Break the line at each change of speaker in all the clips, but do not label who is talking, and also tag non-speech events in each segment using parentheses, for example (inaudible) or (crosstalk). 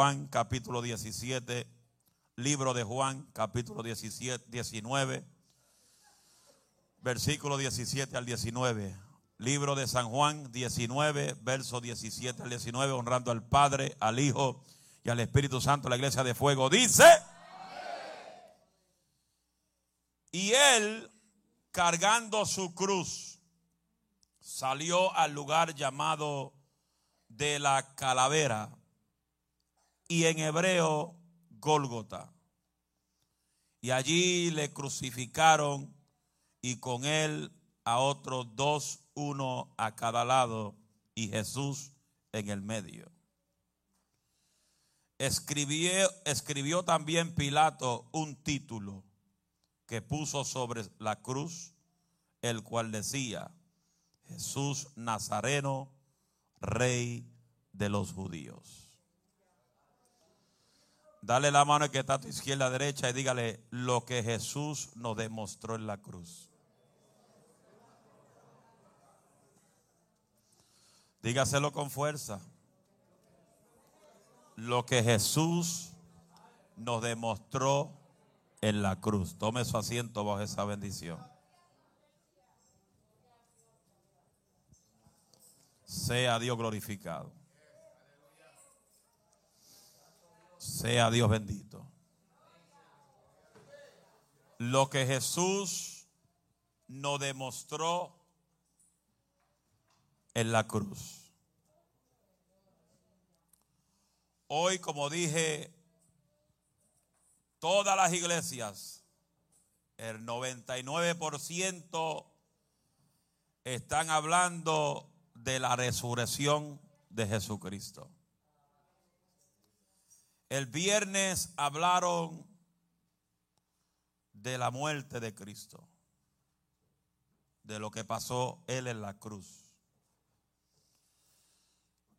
Juan capítulo 17, libro de Juan capítulo 17, 19, versículo 17 al 19. Libro de San Juan 19, verso 17 al 19, honrando al Padre, al Hijo y al Espíritu Santo, la iglesia de fuego. Dice, y él, cargando su cruz, salió al lugar llamado de la calavera y en hebreo Gólgota. Y allí le crucificaron y con él a otros dos, uno a cada lado y Jesús en el medio. Escribió, escribió también Pilato un título que puso sobre la cruz, el cual decía, Jesús Nazareno, Rey de los judíos. Dale la mano que está a tu izquierda, derecha y dígale lo que Jesús nos demostró en la cruz. Dígaselo con fuerza. Lo que Jesús nos demostró en la cruz. Tome su asiento bajo esa bendición. Sea Dios glorificado. Sea Dios bendito. Lo que Jesús nos demostró en la cruz. Hoy, como dije, todas las iglesias, el 99% están hablando de la resurrección de Jesucristo. El viernes hablaron de la muerte de Cristo, de lo que pasó Él en la cruz,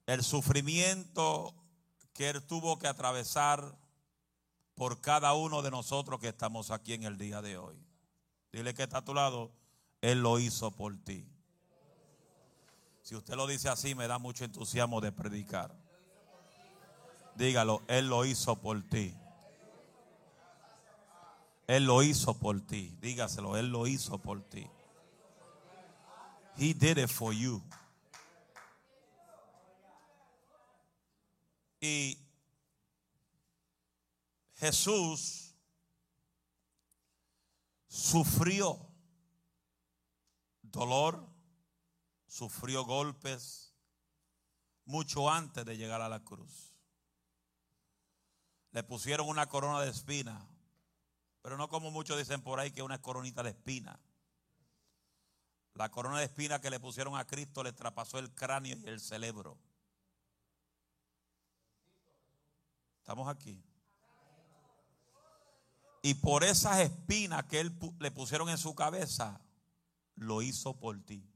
el sufrimiento que Él tuvo que atravesar por cada uno de nosotros que estamos aquí en el día de hoy. Dile que está a tu lado, Él lo hizo por ti. Si usted lo dice así, me da mucho entusiasmo de predicar. Dígalo, Él lo hizo por ti. Él lo hizo por ti. Dígaselo, Él lo hizo por ti. He did it for you. Y Jesús sufrió dolor, sufrió golpes mucho antes de llegar a la cruz. Le pusieron una corona de espina, pero no como muchos dicen por ahí que una coronita de espina. La corona de espina que le pusieron a Cristo le traspasó el cráneo y el cerebro. Estamos aquí. Y por esas espinas que él le pusieron en su cabeza, lo hizo por ti.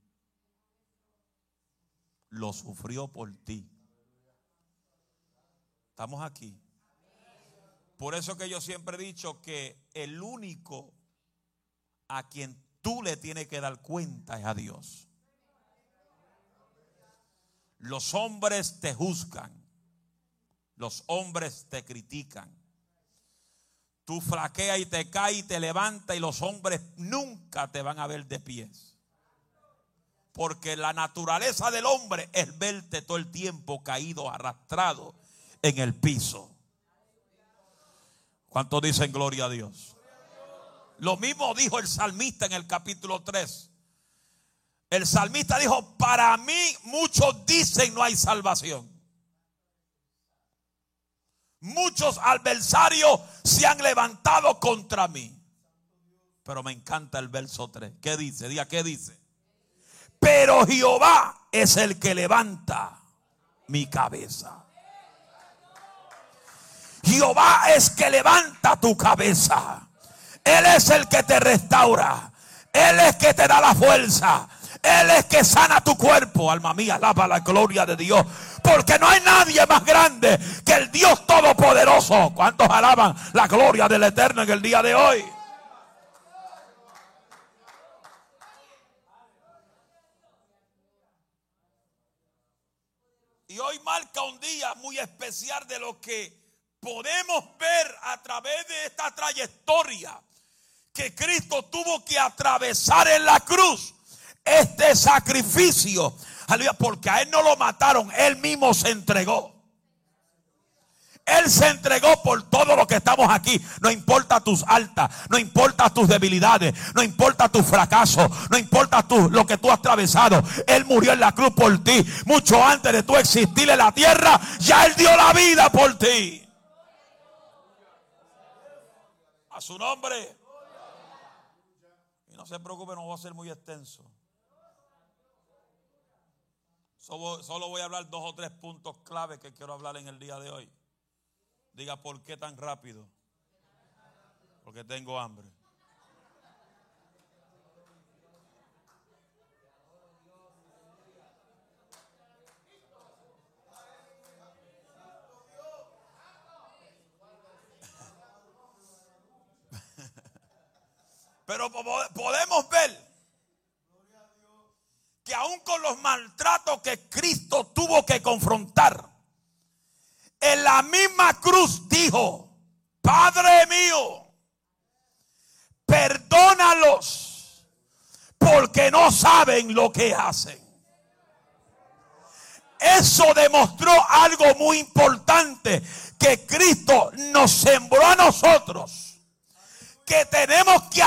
Lo sufrió por ti. Estamos aquí. Por eso que yo siempre he dicho que el único a quien tú le tienes que dar cuenta es a Dios. Los hombres te juzgan. Los hombres te critican. Tú flaqueas y te caes y te levantas y los hombres nunca te van a ver de pies. Porque la naturaleza del hombre es verte todo el tiempo caído, arrastrado en el piso. ¿Cuántos dicen gloria a Dios? Lo mismo dijo el salmista en el capítulo 3. El salmista dijo, para mí muchos dicen no hay salvación. Muchos adversarios se han levantado contra mí. Pero me encanta el verso 3. ¿Qué dice? Diga, ¿qué dice? Pero Jehová es el que levanta mi cabeza. Jehová es que levanta tu cabeza. Él es el que te restaura. Él es que te da la fuerza. Él es que sana tu cuerpo. Alma mía, alaba la gloria de Dios. Porque no hay nadie más grande que el Dios Todopoderoso. ¿Cuántos alaban la gloria del Eterno en el día de hoy? Y hoy marca un día muy especial de lo que podemos ver a través de esta trayectoria que Cristo tuvo que atravesar en la cruz este sacrificio. Aleluya, porque a él no lo mataron, él mismo se entregó. Él se entregó por todo lo que estamos aquí. No importa tus altas, no importa tus debilidades, no importa tus fracasos, no importa tu, lo que tú has atravesado. Él murió en la cruz por ti. Mucho antes de tú existir en la tierra, ya Él dio la vida por ti. A su nombre. Y no se preocupe, no va a ser muy extenso. Solo, voy a hablar dos o tres puntos clave que quiero hablar en el día de hoy. Diga, ¿por qué tan rápido? Porque tengo hambre. Pero podemos ver que aún con los maltratos que Cristo tuvo que confrontar, en la misma cruz dijo, Padre mío, perdónalos porque no saben lo que hacen. Eso demostró algo muy importante, que Cristo nos sembró a nosotros que tenemos que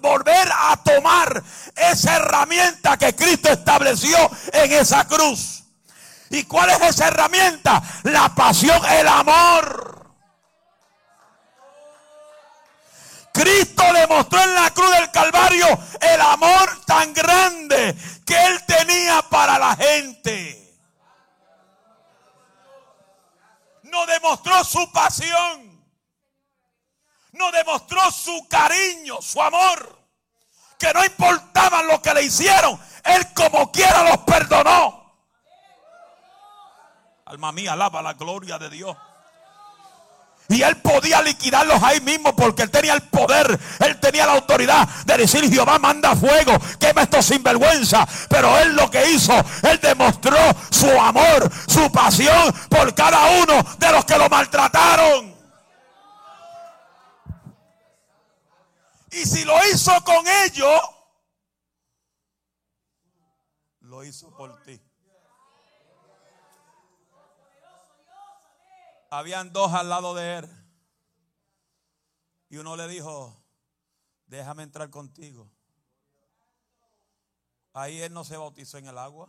volver a tomar esa herramienta que Cristo estableció en esa cruz. ¿Y cuál es esa herramienta? La pasión, el amor. Cristo demostró en la cruz del Calvario el amor tan grande que él tenía para la gente. No demostró su pasión demostró su cariño, su amor. Que no importaba lo que le hicieron, Él como quiera los perdonó. Alma mía, alaba la gloria de Dios. Y él podía liquidarlos ahí mismo porque él tenía el poder, él tenía la autoridad de decir Jehová manda fuego, quema esto sinvergüenza. Pero él lo que hizo, él demostró su amor, su pasión por cada uno de los que lo maltrataron. Y si lo hizo con ellos, lo hizo por ti. Habían dos al lado de él. Y uno le dijo, déjame entrar contigo. Ahí él no se bautizó en el agua.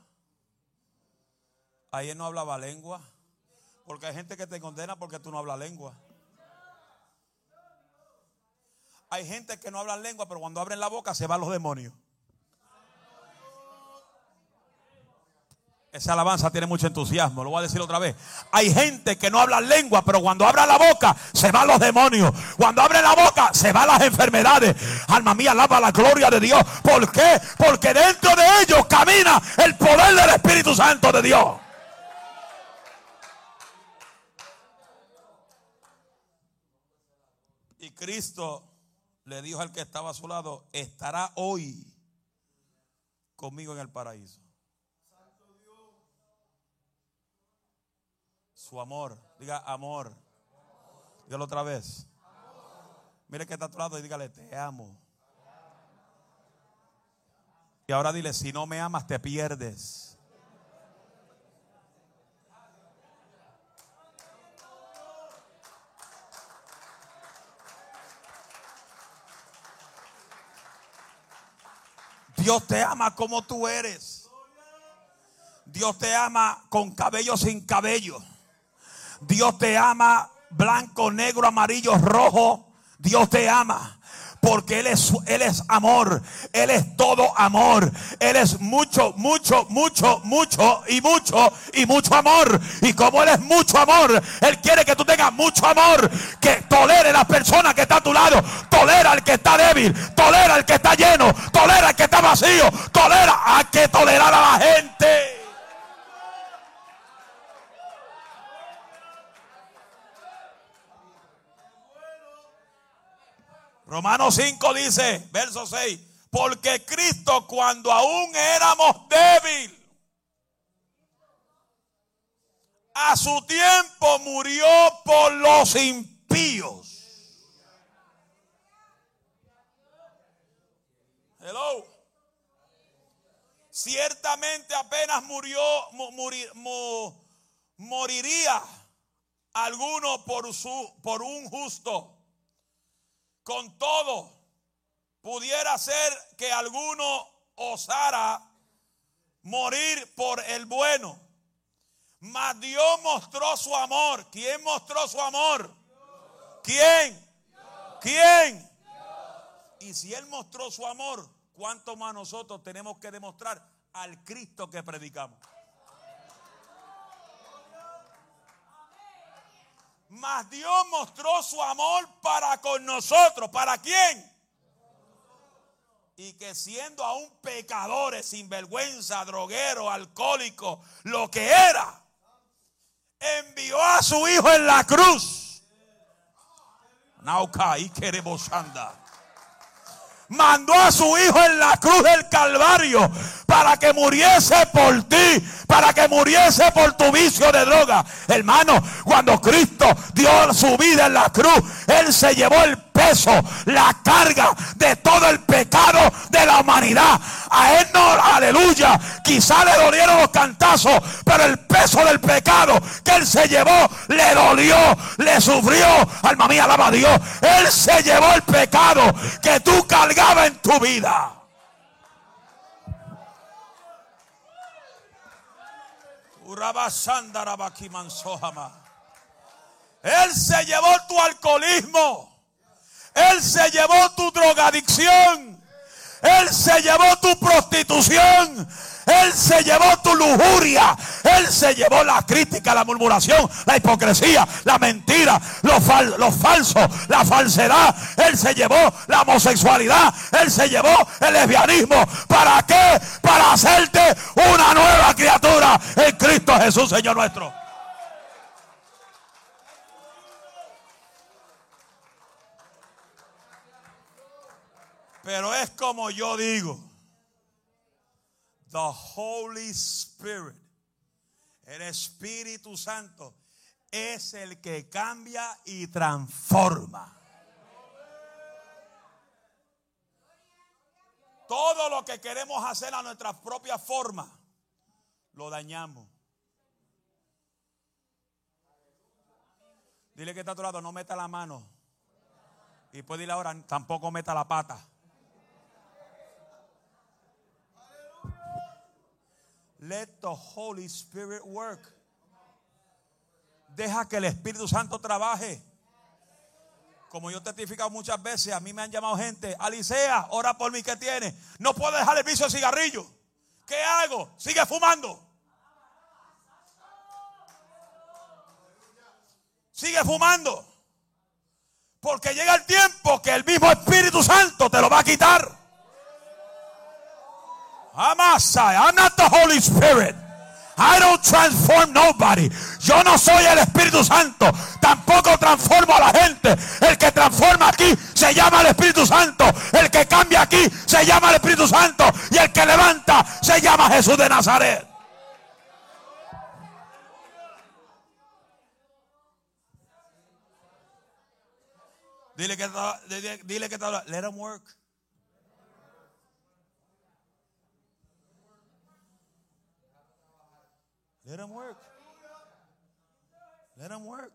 Ahí él no hablaba lengua. Porque hay gente que te condena porque tú no hablas lengua. Hay gente que no habla lengua, pero cuando abren la boca se van los demonios. Esa alabanza tiene mucho entusiasmo, lo voy a decir otra vez. Hay gente que no habla lengua, pero cuando abre la boca se van los demonios. Cuando abre la boca se van las enfermedades. Alma mía, alaba la gloria de Dios. ¿Por qué? Porque dentro de ellos camina el poder del Espíritu Santo de Dios. Y Cristo le dijo al que estaba a su lado, estará hoy conmigo en el paraíso. Su amor, diga amor. Dígalo otra vez. Mire que está a tu lado y dígale, te amo. Y ahora dile, si no me amas, te pierdes. Dios te ama como tú eres. Dios te ama con cabello sin cabello. Dios te ama blanco, negro, amarillo, rojo. Dios te ama porque Él es, Él es amor, Él es todo amor, Él es mucho, mucho, mucho, mucho y mucho y mucho amor. Y como Él es mucho amor, Él quiere que tú tengas mucho amor, que tolere la persona que está a tu lado, tolera al que está débil, tolera al que está lleno, tolera al que está vacío, tolera, a que tolerar a la gente. Romanos 5 dice, verso 6, porque Cristo cuando aún éramos débiles, a su tiempo murió por los impíos. Hello. Ciertamente apenas murió, moriría alguno por, su, por un justo. Con todo, pudiera ser que alguno osara morir por el bueno. Mas Dios mostró su amor. ¿Quién mostró su amor? ¿Quién? ¿Quién? Y si Él mostró su amor, ¿cuánto más nosotros tenemos que demostrar al Cristo que predicamos? Mas Dios mostró su amor para con nosotros. ¿Para quién? Y que siendo aún pecadores, sinvergüenza, droguero, alcohólico, lo que era, envió a su Hijo en la cruz. Nauca y queremos andar mandó a su hijo en la cruz del Calvario para que muriese por ti, para que muriese por tu vicio de droga. Hermano, cuando Cristo dio su vida en la cruz, Él se llevó el peso, la carga de todo el pecado de la humanidad. A Él no, aleluya, quizá le dolieron los cantazos, pero el peso del pecado que Él se llevó le dolió, le sufrió. Alma mía, alaba a Dios. Él se llevó el pecado que tú cargabas en tu vida. Él se llevó tu alcoholismo. Él se llevó tu drogadicción. Él se llevó tu prostitución. Él se llevó tu lujuria. Él se llevó la crítica, la murmuración, la hipocresía, la mentira, lo, lo, falso, la falsedad. Él se llevó la homosexualidad. Él se llevó el lesbianismo. ¿Para qué? Para hacerte una nueva criatura en Cristo Jesús, Señor nuestro. Pero es como yo digo. The Holy Spirit, el Espíritu Santo, es el que cambia y transforma. Todo lo que queremos hacer a nuestra propia forma, lo dañamos. Dile que está a lado, no meta la mano. Y puede ir ahora, tampoco meta la pata. Let the Holy Spirit work. Deja que el Espíritu Santo trabaje. Como yo he testificado muchas veces, a mí me han llamado gente, Alicea, ora por mí, ¿qué tiene? No puedo dejar el vicio de cigarrillo. ¿Qué hago? Sigue fumando. Sigue fumando. Porque llega el tiempo que el mismo Espíritu Santo te lo va a quitar. I'm not the Holy Spirit. I don't transform nobody. Yo no soy el Espíritu Santo. Tampoco transformo a la gente. El que transforma aquí se llama el Espíritu Santo. El que cambia aquí se llama el Espíritu Santo. Y el que levanta se llama Jesús de Nazaret. Dile que, dile que let him work. Let them work. Let them work.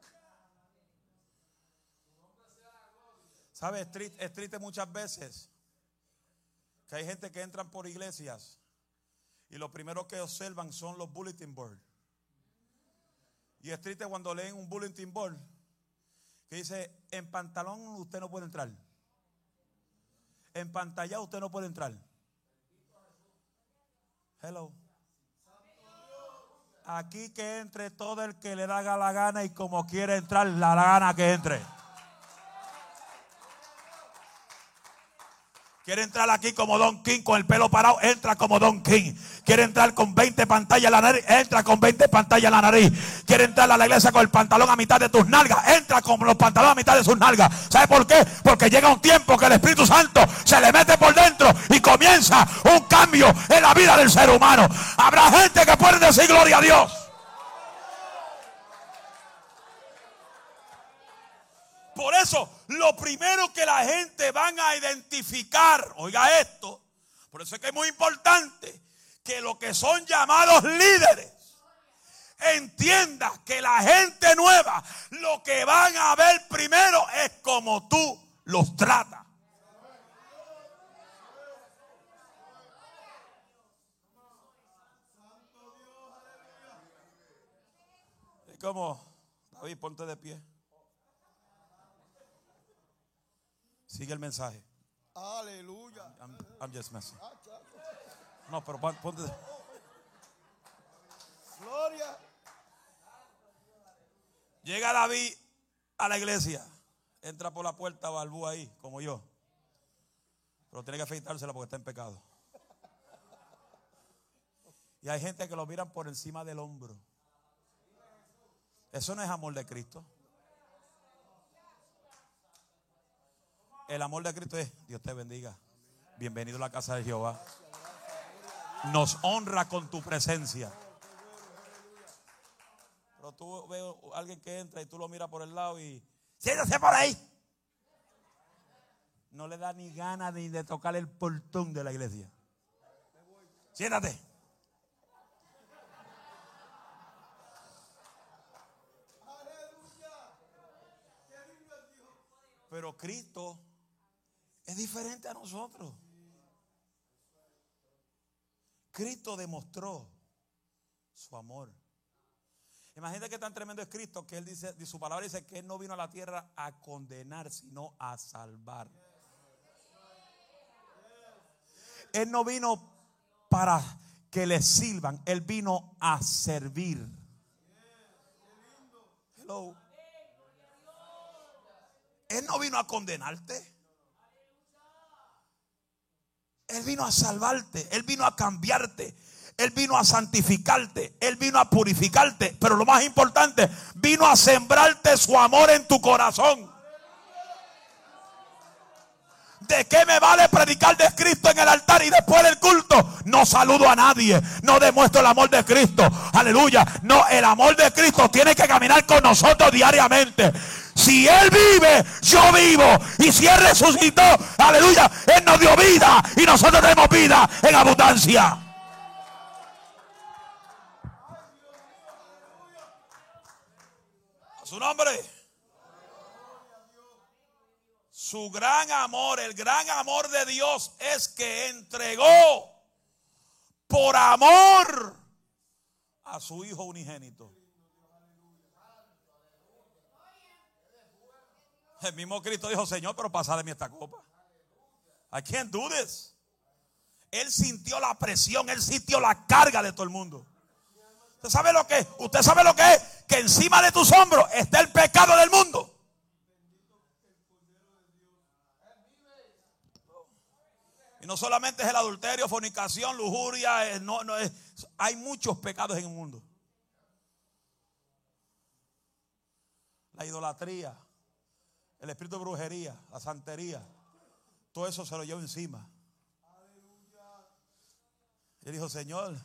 ¿Sabes? Es triste, muchas veces que hay gente que entran por iglesias y lo primero que observan son los bulletin boards. Y es triste cuando leen un bulletin board que dice, en pantalón usted no puede entrar. En pantalla usted no puede entrar. Hello. Aquí que entre todo el que le da la gana y como quiere entrar, la gana que entre. Quiere entrar aquí como Don King con el pelo parado, entra como Don King. Quiere entrar con 20 pantallas en la nariz, entra con 20 pantallas en la nariz. Quiere entrar a la iglesia con el pantalón a mitad de tus nalgas, entra con los pantalones a mitad de sus nalgas. ¿Sabe por qué? Porque llega un tiempo que el Espíritu Santo se le mete por dentro y comienza un cambio en la vida del ser humano. Habrá gente que puede decir gloria a Dios. Por eso, lo primero que la gente van a identificar, oiga esto, por eso es que es muy importante que lo que son llamados líderes entienda que la gente nueva lo que van a ver primero es como tú los tratas. Como, David, ponte de pie. Sigue el mensaje.
Aleluya.
I'm, I'm just messing. No, pero pon- ponte
Gloria.
Llega David a la iglesia. Entra por la puerta balbú ahí, como yo. Pero tiene que afeitársela porque está en pecado. Y hay gente que lo miran por encima del hombro. Eso no es amor de Cristo. El amor de Cristo es, Dios te bendiga. Bienvenido a la casa de Jehová. Nos honra con tu presencia. Pero tú ves a alguien que entra y tú lo miras por el lado y siéntase por ahí. No le da ni ganas ni de tocar el portón de la iglesia. Siéntate. Pero Cristo es diferente a nosotros. Cristo demostró su amor. Imagínate que tan tremendo es Cristo que él dice, su palabra dice que él no vino a la tierra a condenar, sino a salvar. Él no vino para que le sirvan, él vino a servir. Hello. Él no vino a condenarte. Él vino a salvarte, Él vino a cambiarte, Él vino a santificarte, Él vino a purificarte, pero lo más importante, vino a sembrarte su amor en tu corazón. ¿De qué me vale predicar de Cristo en el altar y después del culto? No saludo a nadie, no demuestro el amor de Cristo. Aleluya. No, el amor de Cristo tiene que caminar con nosotros diariamente. Si Él vive, yo vivo. Y si Él resucitó, aleluya, Él nos dio vida y nosotros tenemos vida en abundancia. A su nombre. Su gran amor, el gran amor de Dios es que entregó por amor a su Hijo unigénito. El mismo Cristo dijo, Señor, pero pasa de mí esta copa. I can't do this. Él sintió la presión, él sintió la carga de todo el mundo. ¿Usted sabe lo que es? ¿Usted sabe lo que es? Que encima de tus hombros está el pecado del mundo. Y no solamente es el adulterio, fornicación, lujuria, no, no, es- hay muchos pecados en el mundo. La idolatría, el espíritu de brujería, la santería, todo eso se lo lleva encima. Y dijo, Señor,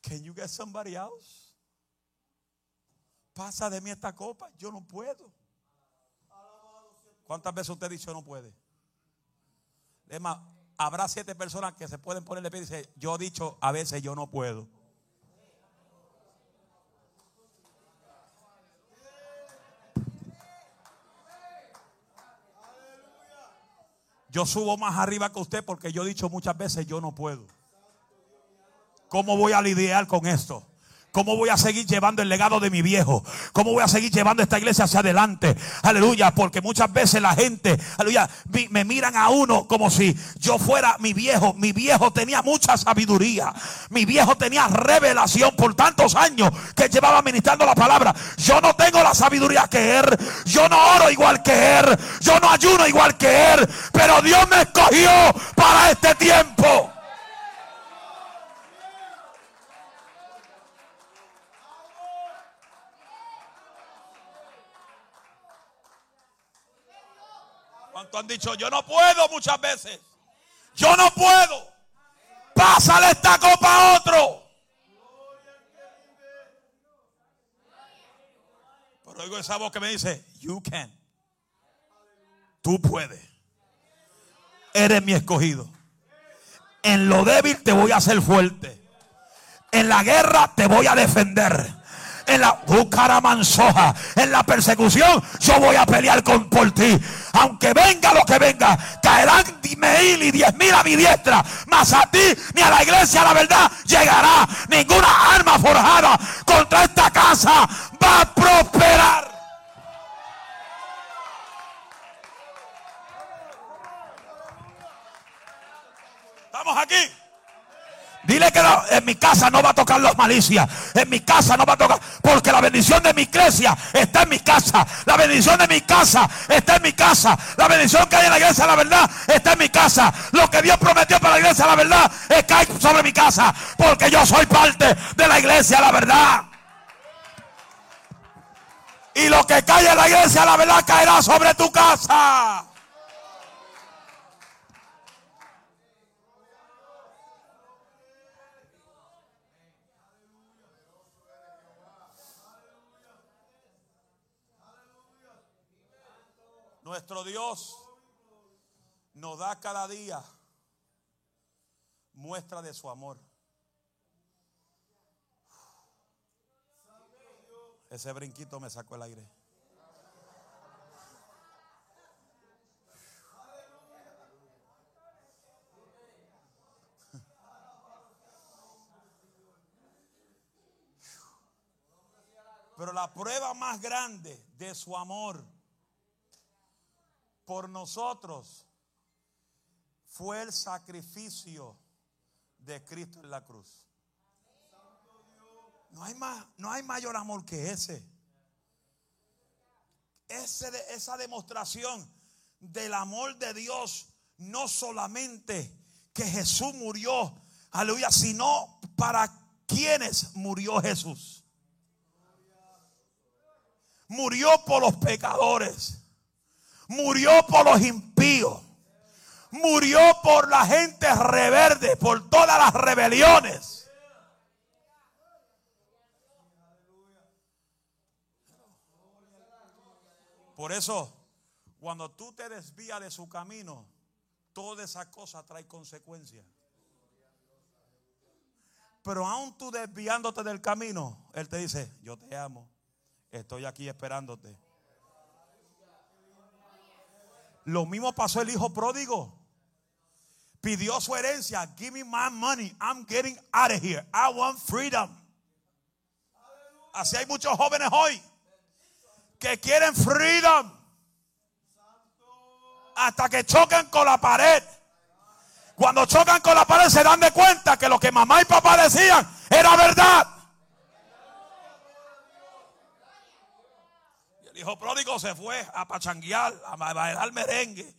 can you get somebody else? Pasa de mí esta copa, yo no puedo. ¿Cuántas veces usted ha dicho no puede? Es más, habrá siete personas que se pueden poner de pie y decir, yo he dicho a veces yo no puedo. Yo subo más arriba que usted porque yo he dicho muchas veces yo no puedo. ¿Cómo voy a lidiar con esto? ¿Cómo voy a seguir llevando el legado de mi viejo? ¿Cómo voy a seguir llevando esta iglesia hacia adelante? Aleluya, porque muchas veces la gente, aleluya, me miran a uno como si yo fuera mi viejo. Mi viejo tenía mucha sabiduría. Mi viejo tenía revelación por tantos años que llevaba ministrando la palabra. Yo no tengo la sabiduría que él. Yo no oro igual que él. Yo no ayuno igual que él. Pero Dios me escogió para este tiempo. ¿Cuánto han dicho? Yo no puedo muchas veces. Yo no puedo. Pásale esta copa a otro. Pero oigo esa voz que me dice, you can. tú puedes. Eres mi escogido. En lo débil te voy a hacer fuerte. En la guerra te voy a defender en la mansoja, en la persecución, yo voy a pelear con, por ti. Aunque venga lo que venga, caerán mil y diez mil a mi diestra, mas a ti ni a la iglesia la verdad llegará. Ninguna arma forjada contra esta casa va a prosperar. Estamos aquí. Dile que en mi casa no va a tocar los malicias. En mi casa no va a tocar. Porque la bendición de mi iglesia está en mi casa. La bendición de mi casa está en mi casa. La bendición que hay en la iglesia, la verdad, está en mi casa. Lo que Dios prometió para la iglesia, la verdad, es caer sobre mi casa. Porque yo soy parte de la iglesia, la verdad. Y lo que cae en la iglesia, la verdad, caerá sobre tu casa. Nuestro Dios nos da cada día muestra de su amor. Ese brinquito me sacó el aire. Pero la prueba más grande de su amor por nosotros fue el sacrificio de Cristo en la cruz. No hay, más, no hay mayor amor que ese. ese esa demostración del amor de Dios, no solamente que Jesús murió, aleluya, sino para quienes murió Jesús. Murió por los pecadores murió por los impíos, murió por la gente reverde, por todas las rebeliones. Por eso, cuando tú te desvías de su camino, toda esa cosa trae consecuencias. Pero aún tú desviándote del camino, Él te dice, yo te amo, estoy aquí esperándote. Lo mismo pasó el hijo pródigo. Pidió su herencia. Give me my money. I'm getting out of here. I want freedom. Así hay muchos jóvenes hoy que quieren freedom. Hasta que chocan con la pared. Cuando chocan con la pared se dan de cuenta que lo que mamá y papá decían era verdad. Hijo pródigo se fue a pachanguear, a bailar merengue,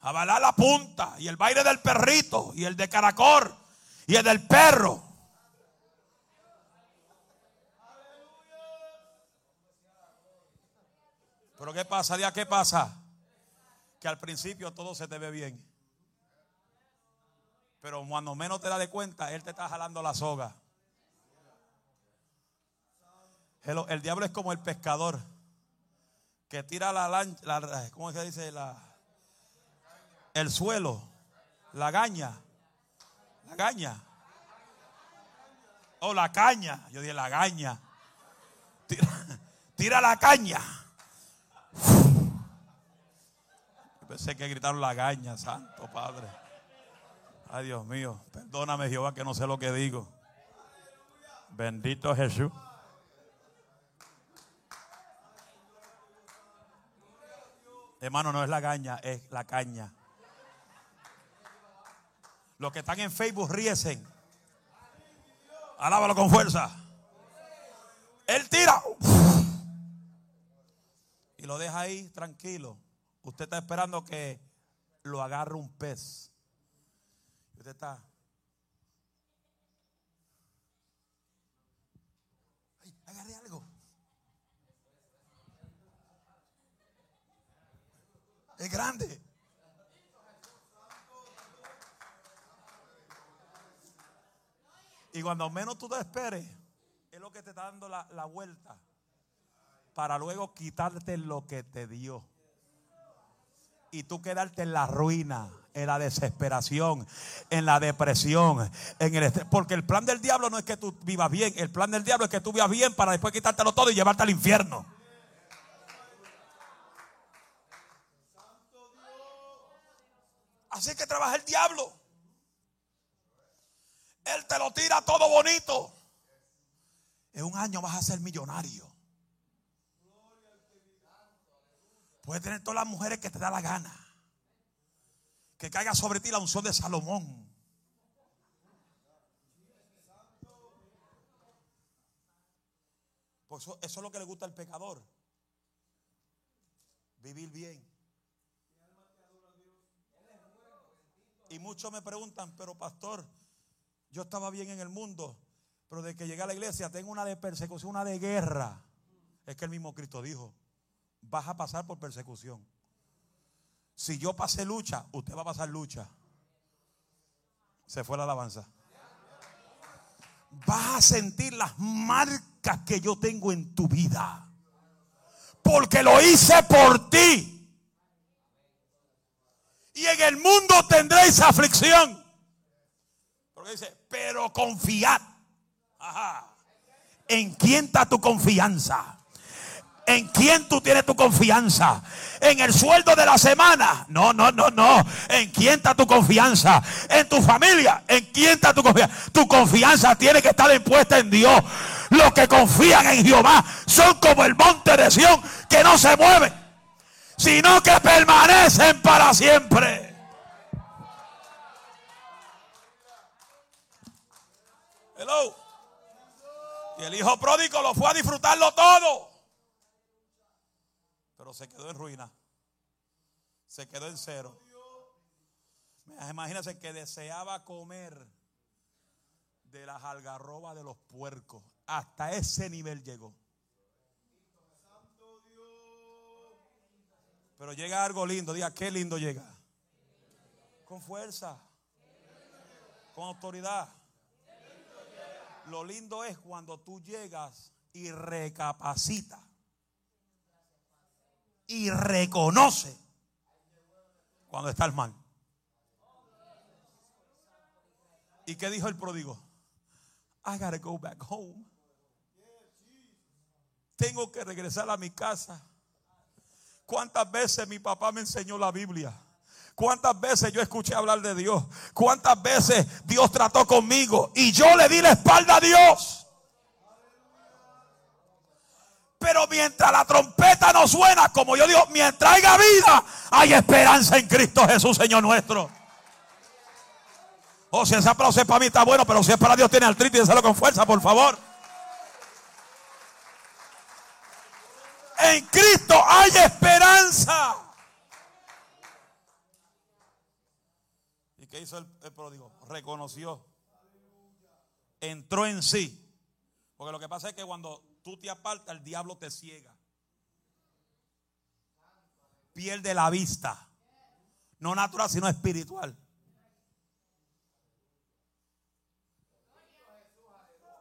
a bailar la punta, y el baile del perrito, y el de caracor, y el del perro. Pero ¿qué pasa? Día, ¿qué pasa? Que al principio todo se te ve bien. Pero cuando menos te das de cuenta, Él te está jalando la soga. El diablo es como el pescador que tira la lancha, ¿cómo se dice? La, el suelo, la gaña, la gaña. Oh, la caña, yo dije la gaña. Tira, la caña. Pensé que gritaron la gaña, santo Padre. Ay Dios mío, perdóname Jehová que no sé lo que digo. Bendito Jesús. Hermano, no es la caña, es la caña. Los que están en Facebook ríesen. Alábalo con fuerza. Él tira. Y lo deja ahí tranquilo. Usted está esperando que lo agarre un pez. Usted está. Ay, agarre algo. Es grande. Y cuando menos tú te esperes, es lo que te está dando la, la vuelta para luego quitarte lo que te dio. y tú quedarte en la ruina, en la desesperación, en la depresión, en el porque el plan del diablo no es que tú vivas bien, el plan del diablo es que tú vivas bien para después quitártelo todo y llevarte al infierno. Así que trabaja el diablo. Él te lo tira todo bonito. En un año vas a ser millonario. Puedes tener todas las mujeres que te da la gana. Que caiga sobre ti la unción de Salomón. Pues eso, eso es lo que le gusta al pecador. Vivir bien. Y muchos me preguntan, pero pastor, yo estaba bien en el mundo, pero de que llegué a la iglesia tengo una de persecución, una de guerra. Es que el mismo Cristo dijo, vas a pasar por persecución. Si yo pasé lucha, usted va a pasar lucha. Se fue la alabanza. Vas a sentir las marcas que yo tengo en tu vida. Porque lo hice por ti. Y en el mundo tendréis aflicción. Pero confiad. Ajá. ¿En quién está tu confianza? ¿En quién tú tienes tu confianza? ¿En el sueldo de la semana? No, no, no, no. ¿En quién está tu confianza? ¿En tu familia? ¿En quién está tu confianza? Tu confianza tiene que estar impuesta en Dios. Los que confían en Jehová son como el monte de Sión que no se mueve, sino que permanecen para siempre. Hello. Y el hijo pródigo lo fue a disfrutarlo todo se quedó en ruina. Se quedó en cero. Imagínense que deseaba comer de las algarrobas de los puercos. Hasta ese nivel llegó. Pero llega algo lindo. Diga, qué lindo llega. Con fuerza. Con autoridad. Lo lindo es cuando tú llegas y recapacitas y reconoce cuando está el mal. ¿Y qué dijo el pródigo? I gotta go back home. Tengo que regresar a mi casa. ¿Cuántas veces mi papá me enseñó la Biblia? ¿Cuántas veces yo escuché hablar de Dios? ¿Cuántas veces Dios trató conmigo? Y yo le di la espalda a Dios. Pero mientras la trompeta no suena, como yo digo, mientras haya vida, hay esperanza en Cristo Jesús, Señor nuestro. O oh, si ese aplauso es para mí, está bueno, pero si es para Dios, tiene artritis, déselo con fuerza, por favor. En Cristo hay esperanza. ¿Y qué hizo el, el pródigo? Reconoció. Entró en sí. Porque lo que pasa es que cuando tú te apartas, el diablo te ciega. Pierde la vista. No natural, sino espiritual.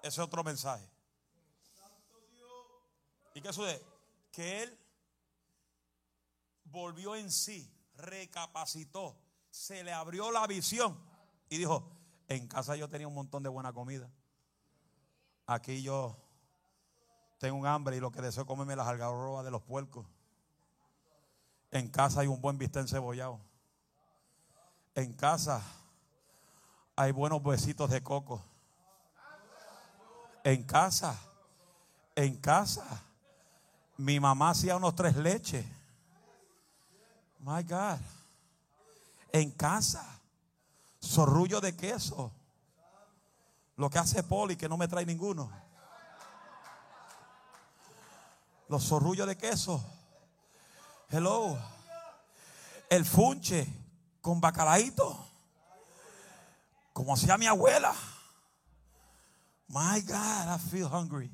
Ese es otro mensaje. ¿Y qué sucede? Que él volvió en sí, recapacitó, se le abrió la visión y dijo, en casa yo tenía un montón de buena comida. Aquí yo tengo un hambre y lo que deseo comerme las algarrobas de los puercos. En casa hay un buen bistec cebollado. En casa hay buenos besitos de coco. En casa, en casa, mi mamá hacía unos tres leches. My God. En casa, zorrullo de queso. Lo que hace Poli que no me trae ninguno los zorrullos de queso. Hello. El funche con bacalaíto. Como hacía mi abuela. My God, I feel hungry.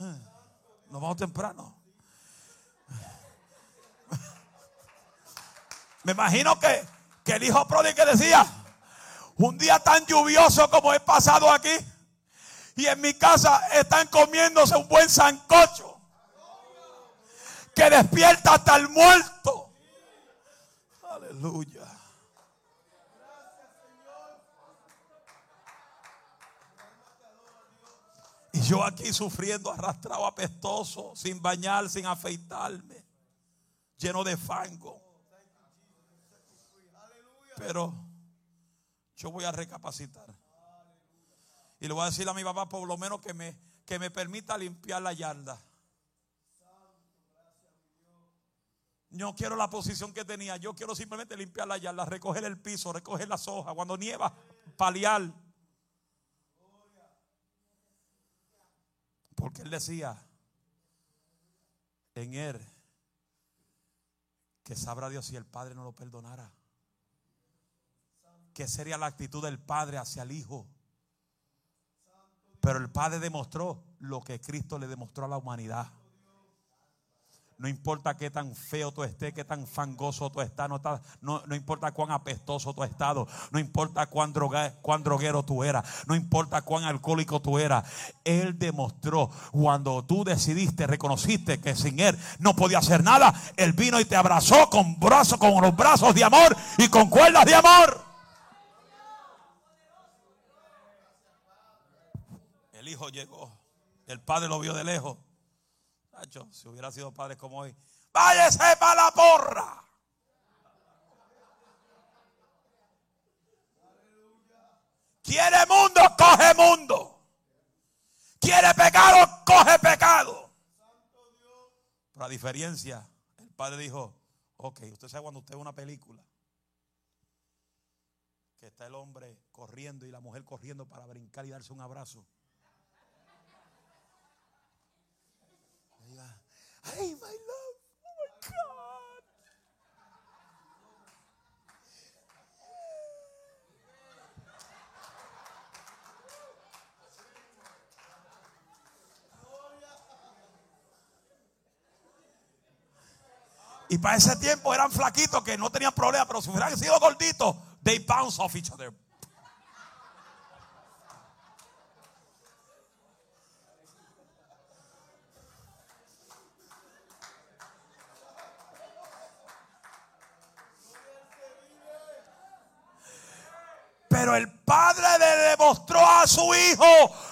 Nos vamos temprano. Me imagino que, que el hijo pródigo decía, un día tan lluvioso como he pasado aquí, y en mi casa están comiéndose un buen sancocho. que despierta hasta el muerto. Aleluya. Y yo aquí sufriendo, arrastrado, apestoso, sin bañar, sin afeitarme, lleno de fango. Pero yo voy a recapacitar. Y le voy a decir a mi papá por lo menos que me, que me permita limpiar la yarda. No quiero la posición que tenía. Yo quiero simplemente limpiar la yarda, recoger el piso, recoger las hojas. Cuando nieva, paliar. Porque él decía en él que sabrá Dios si el Padre no lo perdonara. ¿Qué sería la actitud del Padre hacia el Hijo? Pero el Padre demostró lo que Cristo le demostró a la humanidad. No importa qué tan feo tú estés, qué tan fangoso tú estás, no, no, importa cuán apestoso tú estado, no importa cuán, cuán droguero tú eras, no importa cuán alcohólico tú eras. Él demostró cuando tú decidiste, reconociste que sin Él no podía hacer nada, Él vino y te abrazó con brazos, con los brazos de amor y con cuerdas de amor. El Hijo llegó, el Padre lo vio de lejos si hubiera sido padre como hoy, váyase para la porra. Quiere mundo, coge mundo. Quiere pecado, coge pecado. Pero a diferencia, el padre dijo, ok, usted sabe cuando usted ve una película, que está el hombre corriendo y la mujer corriendo para brincar y darse un abrazo. Hey, my love. Oh my God. Y para ese tiempo eran flaquitos que no tenían problema, pero si hubieran sido gorditos, they bounce off each other.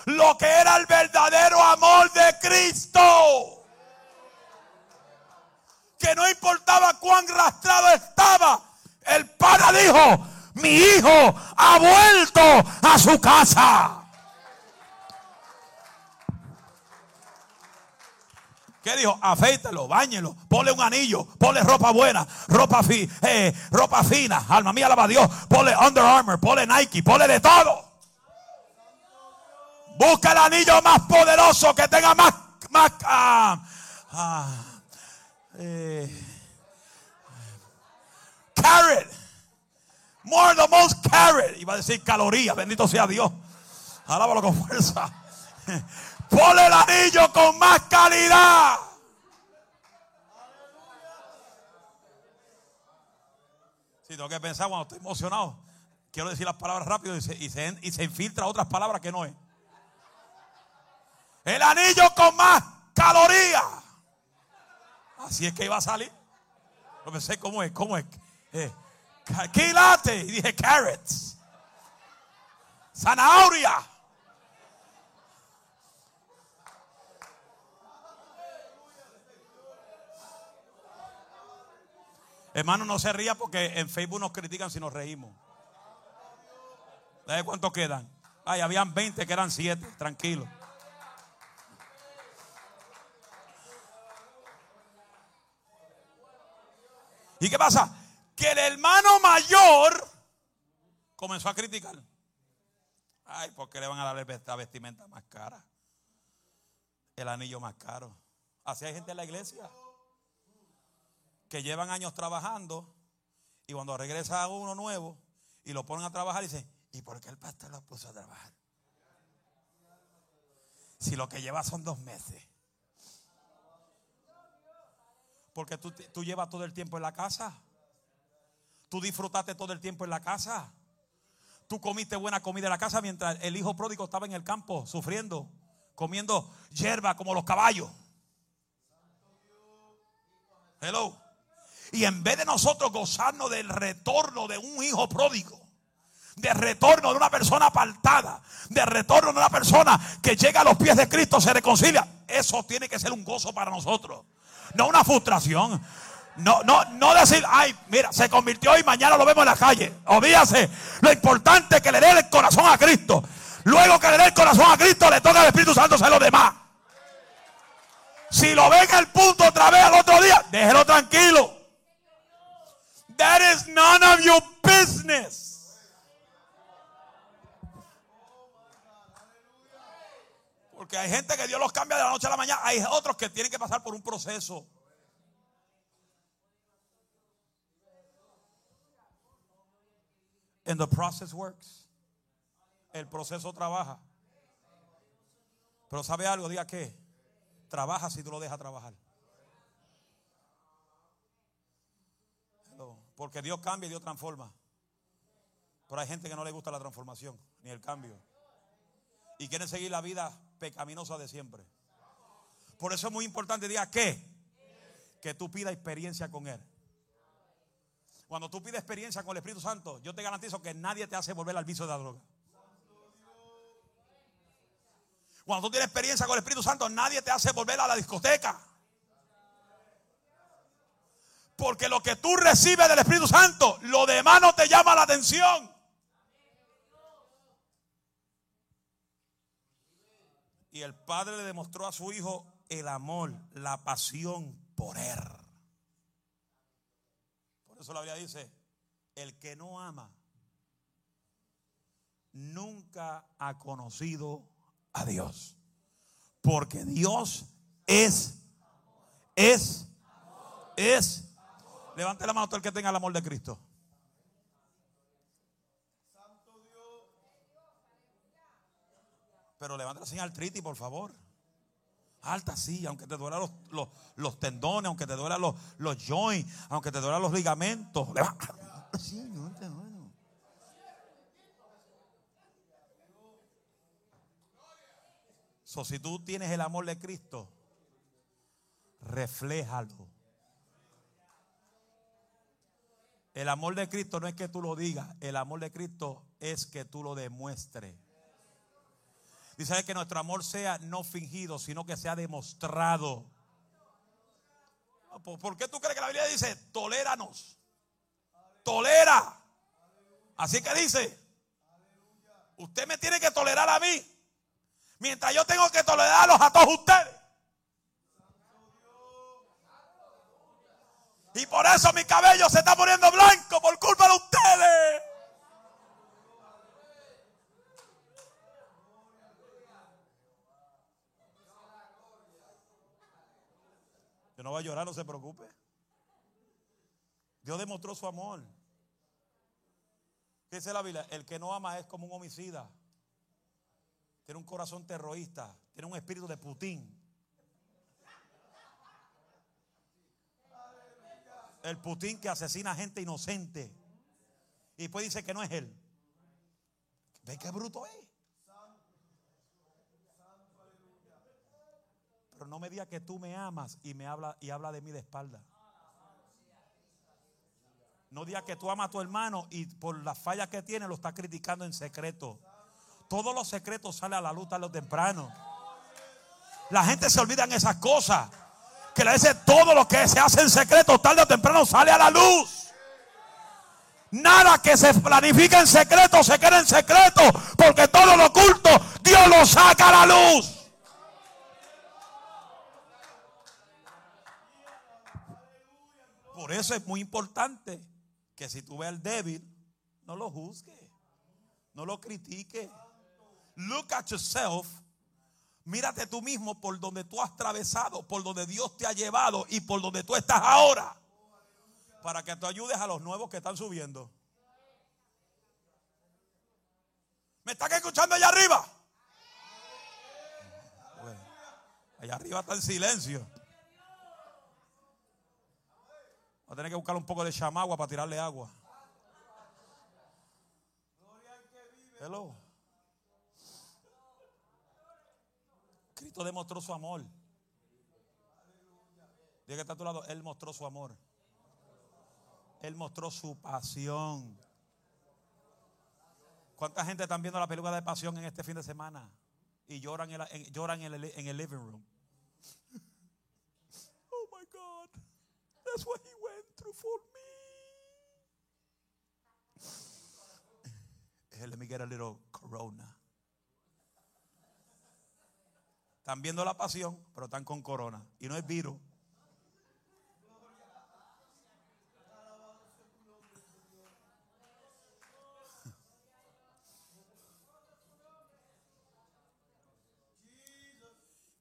Lo que era el verdadero amor de Cristo. Que no importaba cuán rastrado estaba, el Padre dijo, mi Hijo ha vuelto a su casa. ¿Qué dijo? Afeítelo, bañelo, ponle un anillo, ponle ropa buena, ropa, fi, eh, ropa fina, alma mía, alaba Dios, ponle Under Armour, ponle Nike, ponle de todo. Busca el anillo más poderoso que tenga más, más ah, ah, eh, carrot, more the most carrot, iba a decir calorías, bendito sea Dios, alábalo con fuerza. (laughs) Ponle el anillo con más calidad. Si tengo que pensar cuando estoy emocionado, quiero decir las palabras rápido y se, y se, infiltra otras palabras que no es. El anillo con más calorías. Así es que iba a salir. No pensé cómo es, cómo es. Eh, quilate. Y dije carrots. Zanahoria. Hermano, no se ría porque en Facebook nos critican si nos reímos. ¿Sabes cuántos quedan? Ay, habían 20 que eran 7, tranquilo. ¿Y qué pasa? Que el hermano mayor comenzó a criticar. Ay, ¿por qué le van a dar esta vestimenta más cara? El anillo más caro. Así hay gente en la iglesia que llevan años trabajando y cuando regresa uno nuevo y lo ponen a trabajar, dice, ¿y por qué el pastor lo puso a trabajar? Si lo que lleva son dos meses. Porque tú, tú llevas todo el tiempo en la casa. Tú disfrutaste todo el tiempo en la casa. Tú comiste buena comida en la casa mientras el hijo pródigo estaba en el campo sufriendo, comiendo hierba como los caballos. Hello. Y en vez de nosotros gozarnos del retorno de un hijo pródigo, de retorno de una persona apartada, de retorno de una persona que llega a los pies de Cristo, se reconcilia, eso tiene que ser un gozo para nosotros, no una frustración. No, no, no decir, ay, mira, se convirtió y mañana lo vemos en la calle. Olvídase. Lo importante es que le dé el corazón a Cristo. Luego que le dé el corazón a Cristo, le toca al Espíritu Santo hacer lo demás. Si lo ven el punto otra vez al otro día, déjelo tranquilo. That is none of your business. Porque hay gente que Dios los cambia de la noche a la mañana. Hay otros que tienen que pasar por un proceso. And the process works. El proceso trabaja. Pero ¿sabe algo? Diga que trabaja si tú lo dejas trabajar. Porque Dios cambia y Dios transforma. Pero hay gente que no le gusta la transformación ni el cambio. Y quieren seguir la vida pecaminosa de siempre. Por eso es muy importante, diga que, que tú pidas experiencia con Él. Cuando tú pides experiencia con el Espíritu Santo, yo te garantizo que nadie te hace volver al vicio de la droga. Cuando tú tienes experiencia con el Espíritu Santo, nadie te hace volver a la discoteca. Porque lo que tú recibes del Espíritu Santo, lo demás no te llama la atención. Y el Padre le demostró a su Hijo el amor, la pasión por Él. Por eso la Biblia dice, el que no ama nunca ha conocido a Dios. Porque Dios es, es, es. Levante la mano todo el que tenga el amor de Cristo. Pero levante la señal triti, por favor. Alta sí, aunque te duelan los, los, tendones, aunque te duelan los, los joints, aunque te duelan los ligamentos. So, si tú tienes el amor de Cristo, refléjalo. El amor de Cristo no es que tú lo digas, el amor de Cristo es que tú lo demuestres. Dice que nuestro amor sea no fingido, sino que sea demostrado. ¿Por qué tú crees que la Biblia dice, toléranos? Tolera. Así que dice, usted me tiene que tolerar a mí, mientras yo tengo que tolerarlos a todos ustedes. Y por eso mi cabello se está poniendo blanco por culpa de ustedes. Que no va a llorar, no se preocupe. Dios demostró su amor. ¿Qué dice la Biblia? El que no ama es como un homicida. Tiene un corazón terrorista. Tiene un espíritu de Putin. El Putin que asesina a gente inocente. Y después dice que no es él. ¿Ve qué bruto es? Pero no me diga que tú me amas y me habla y habla de mí de espalda. No diga que tú amas a tu hermano y por las fallas que tiene lo está criticando en secreto. Todos los secretos salen a la luz tarde o temprano. La gente se olvida en esas cosas. Que le dice todo lo que se hace en secreto tarde o temprano sale a la luz. Nada que se planifica en secreto se queda en secreto. Porque todo lo oculto Dios lo saca a la luz. Por eso es muy importante que si tú ves al débil, no lo juzgue, no lo critique. Look at yourself. Mírate tú mismo por donde tú has atravesado, por donde Dios te ha llevado y por donde tú estás ahora. Para que tú ayudes a los nuevos que están subiendo. ¿Me están escuchando allá arriba? allá arriba está en silencio. Va a tener que buscar un poco de chamagua para tirarle agua. Hello. Cristo demostró su amor. Diga que está a tu lado. Él mostró su amor. Él mostró su pasión. ¿Cuánta gente están viendo la película de pasión en este fin de semana? Y lloran en, el, en el living room. (laughs) Oh my God. That's what he for me. Eh, Let me get a little corona. Están viendo la pasión, pero están con corona. Y no es virus.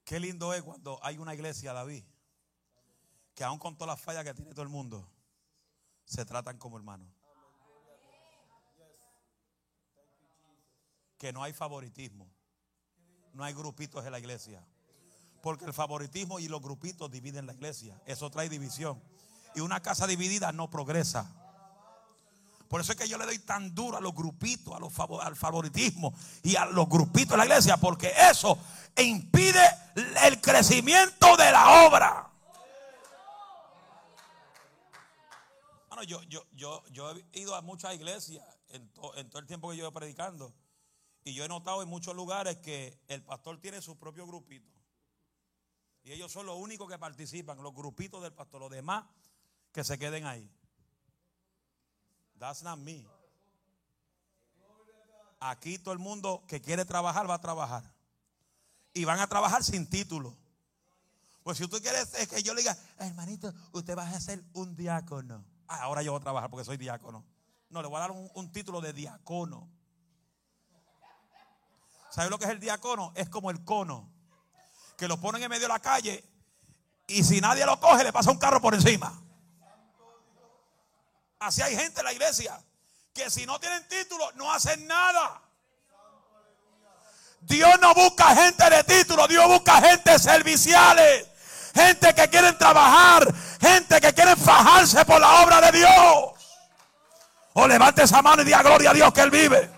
Qué lindo es cuando hay una iglesia, David, que aún con todas las fallas que tiene todo el mundo, se tratan como hermanos. Que no hay favoritismo, no hay grupitos en la iglesia. Porque el favoritismo y los grupitos dividen la iglesia. Eso trae división. Y una casa dividida no progresa. Por eso es que yo le doy tan duro a los grupitos, a los favor- al favoritismo y a los grupitos de la iglesia, porque eso impide el crecimiento de la obra. Bueno, yo, yo, yo, yo he ido a muchas iglesias en, to- en todo el tiempo que yo he predicando. Y yo he notado en muchos lugares que el pastor tiene su propio grupito. Y ellos son los únicos que participan, los grupitos del pastor. Los demás que se queden ahí. That's not me. Aquí todo el mundo que quiere trabajar va a trabajar. Y van a trabajar sin título. Pues si usted quiere es que yo le diga, hermanito, usted va a ser un diácono. Ah, ahora yo voy a trabajar porque soy diácono. No, le voy a dar un, un título de diácono. ¿Sabe lo que es el diácono? Es como el cono. Que lo ponen en medio de la calle y si nadie lo coge le pasa un carro por encima. Así hay gente en la iglesia que si no tienen título no hacen nada. Dios no busca gente de título, Dios busca gente serviciales, gente que quieren trabajar, gente que quieren fajarse por la obra de Dios. O levante esa mano y diga gloria a Dios que Él vive.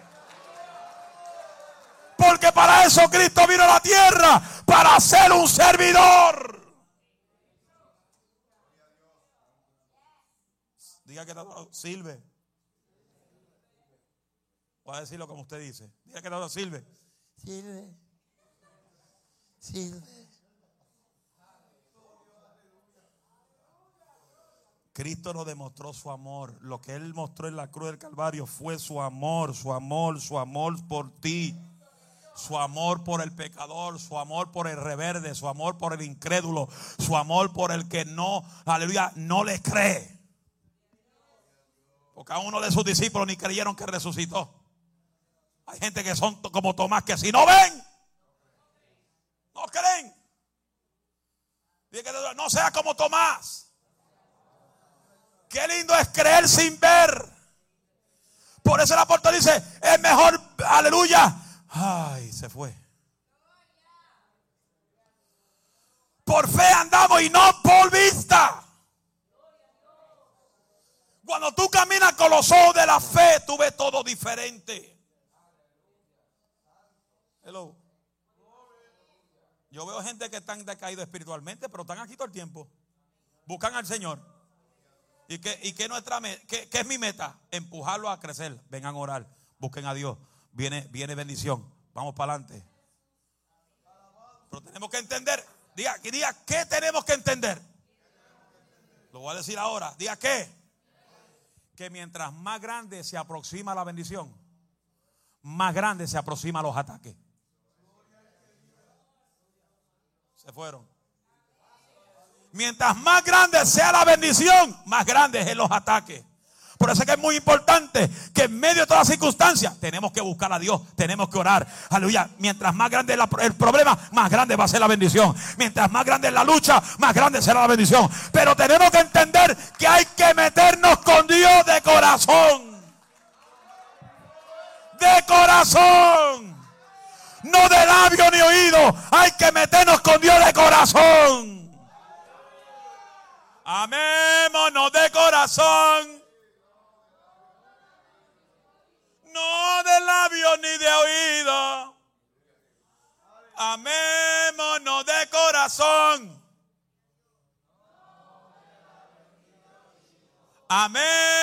Porque para eso Cristo vino a la tierra, para ser un servidor. Diga que está sirve. Voy a decirlo como usted dice. Diga que está sirve. Sirve. Sirve. Cristo nos demostró su amor. Lo que Él mostró en la cruz del Calvario fue su amor, su amor, su amor por ti. Su amor por el pecador, su amor por el reverde, su amor por el incrédulo, su amor por el que no, aleluya, no le cree. Porque a uno de sus discípulos ni creyeron que resucitó. Hay gente que son como Tomás, que si no ven, no creen. No sea como Tomás. Qué lindo es creer sin ver. Por eso el apóstol dice, es mejor, aleluya. Ay, se fue. Por fe andamos y no por vista. Cuando tú caminas con los ojos de la fe, tú ves todo diferente. Hello. Yo veo gente que están decaídos espiritualmente, pero están aquí todo el tiempo. Buscan al Señor. ¿Y qué, y qué nuestra qué, qué es mi meta? Empujarlo a crecer. Vengan a orar. Busquen a Dios. Viene, viene bendición. Vamos para adelante. Pero tenemos que entender. Diga, diga, ¿qué tenemos que entender? Lo voy a decir ahora. Diga, ¿qué? Que mientras más grande se aproxima la bendición, más grande se aproxima los ataques. Se fueron. Mientras más grande sea la bendición, más grandes es los ataques. Por eso es que es muy importante que en medio de todas las circunstancias tenemos que buscar a Dios, tenemos que orar. Aleluya. Mientras más grande es el problema, más grande va a ser la bendición. Mientras más grande es la lucha, más grande será la bendición. Pero tenemos que entender que hay que meternos con Dios de corazón. De corazón. No de labio ni oído. Hay que meternos con Dios de corazón. Amémonos de corazón. No de labios ni de oído. Amémonos de corazón. Amén.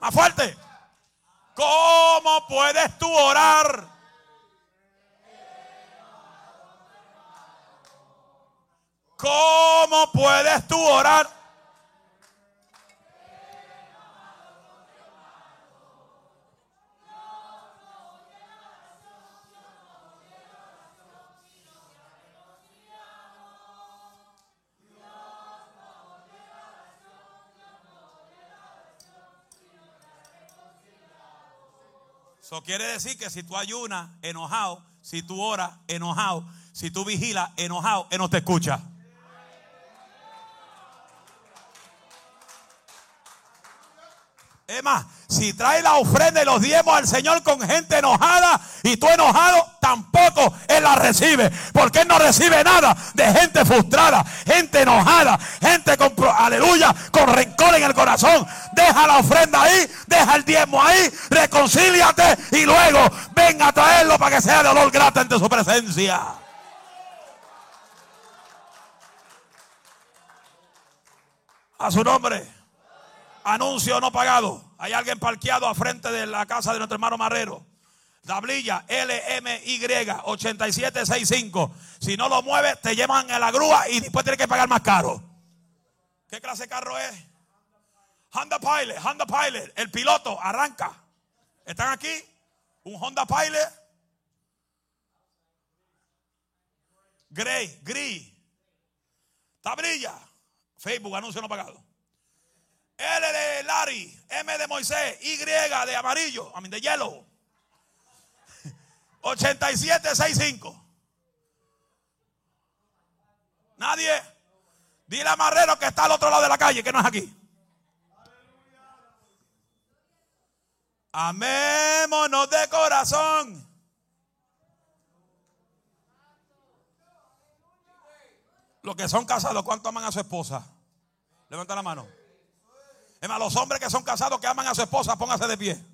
Más fuerte. ¿Cómo puedes tú orar? ¿Cómo puedes tú orar? Quiere decir que si tú ayunas enojado, si tú oras enojado, si tú vigilas enojado, Él no te escucha. Es más, si trae la ofrenda y los diezmos al Señor con gente enojada y tú enojado, tampoco Él la recibe. Porque Él no recibe nada de gente frustrada, gente enojada, gente con, aleluya, con rencor en el corazón. Deja la ofrenda ahí, deja el diezmo ahí, reconcíliate y luego venga a traerlo para que sea de olor grato ante su presencia. A su nombre. Anuncio no pagado. Hay alguien parqueado a frente de la casa de nuestro hermano Marrero. Tablilla LMY 8765. Si no lo mueves, te llevan a la grúa y después tienes que pagar más caro. ¿Qué clase de carro es? Honda Pilot, Honda Pilot. El piloto arranca. ¿Están aquí? Un Honda Pilot. Gray, gris. Tablilla. Facebook, anuncio no pagado. L de Larry, M de Moisés, Y de amarillo, a mí de hielo. (laughs) 8765. Nadie. Dile a Marrero que está al otro lado de la calle, que no es aquí. Amémonos de corazón. Los que son casados, ¿cuánto aman a su esposa? Levanta la mano. Es más, los hombres que son casados que aman a su esposa, póngase de pie.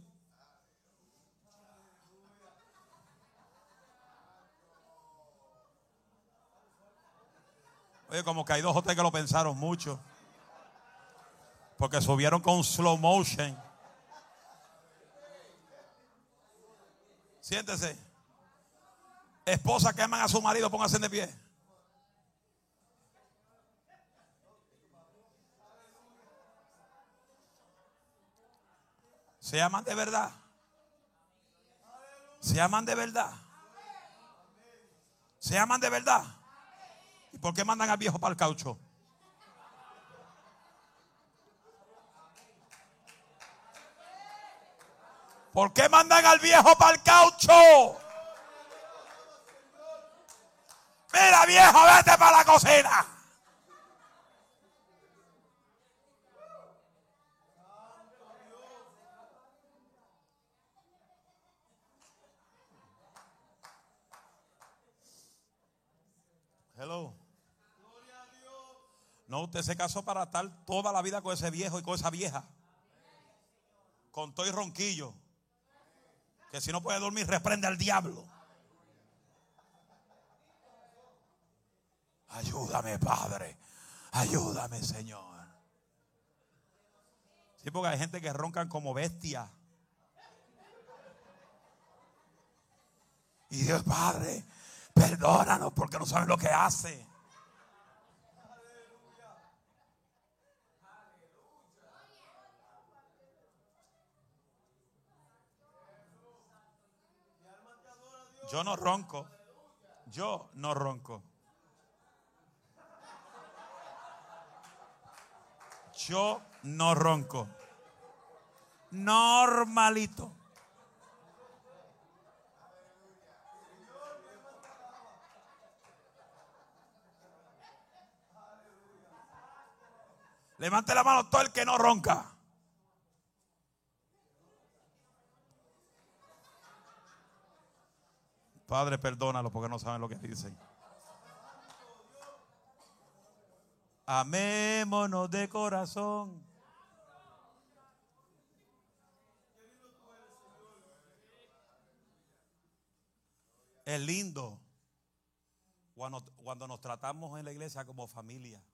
Oye, como que hay dos o que lo pensaron mucho. Porque subieron con slow motion. Siéntese. Esposa que aman a su marido, póngase de pie. Se aman de verdad. Se aman de verdad. Se aman de verdad. ¿Y por qué mandan al viejo para el caucho? ¿Por qué mandan al viejo para el caucho? Mira viejo, vete para la cocina. No, usted se casó para estar toda la vida con ese viejo y con esa vieja. Con todo y ronquillo. Que si no puede dormir, reprende al diablo. Ayúdame, Padre. Ayúdame, Señor. Sí, porque hay gente que roncan como bestia. Y Dios, Padre, perdónanos porque no saben lo que hace. Yo no ronco. Yo no ronco. Yo no ronco. Normalito. Levante la mano todo el que no ronca. Padre, perdónalo porque no saben lo que dicen. Amémonos de corazón. Es lindo cuando, cuando nos tratamos en la iglesia como familia.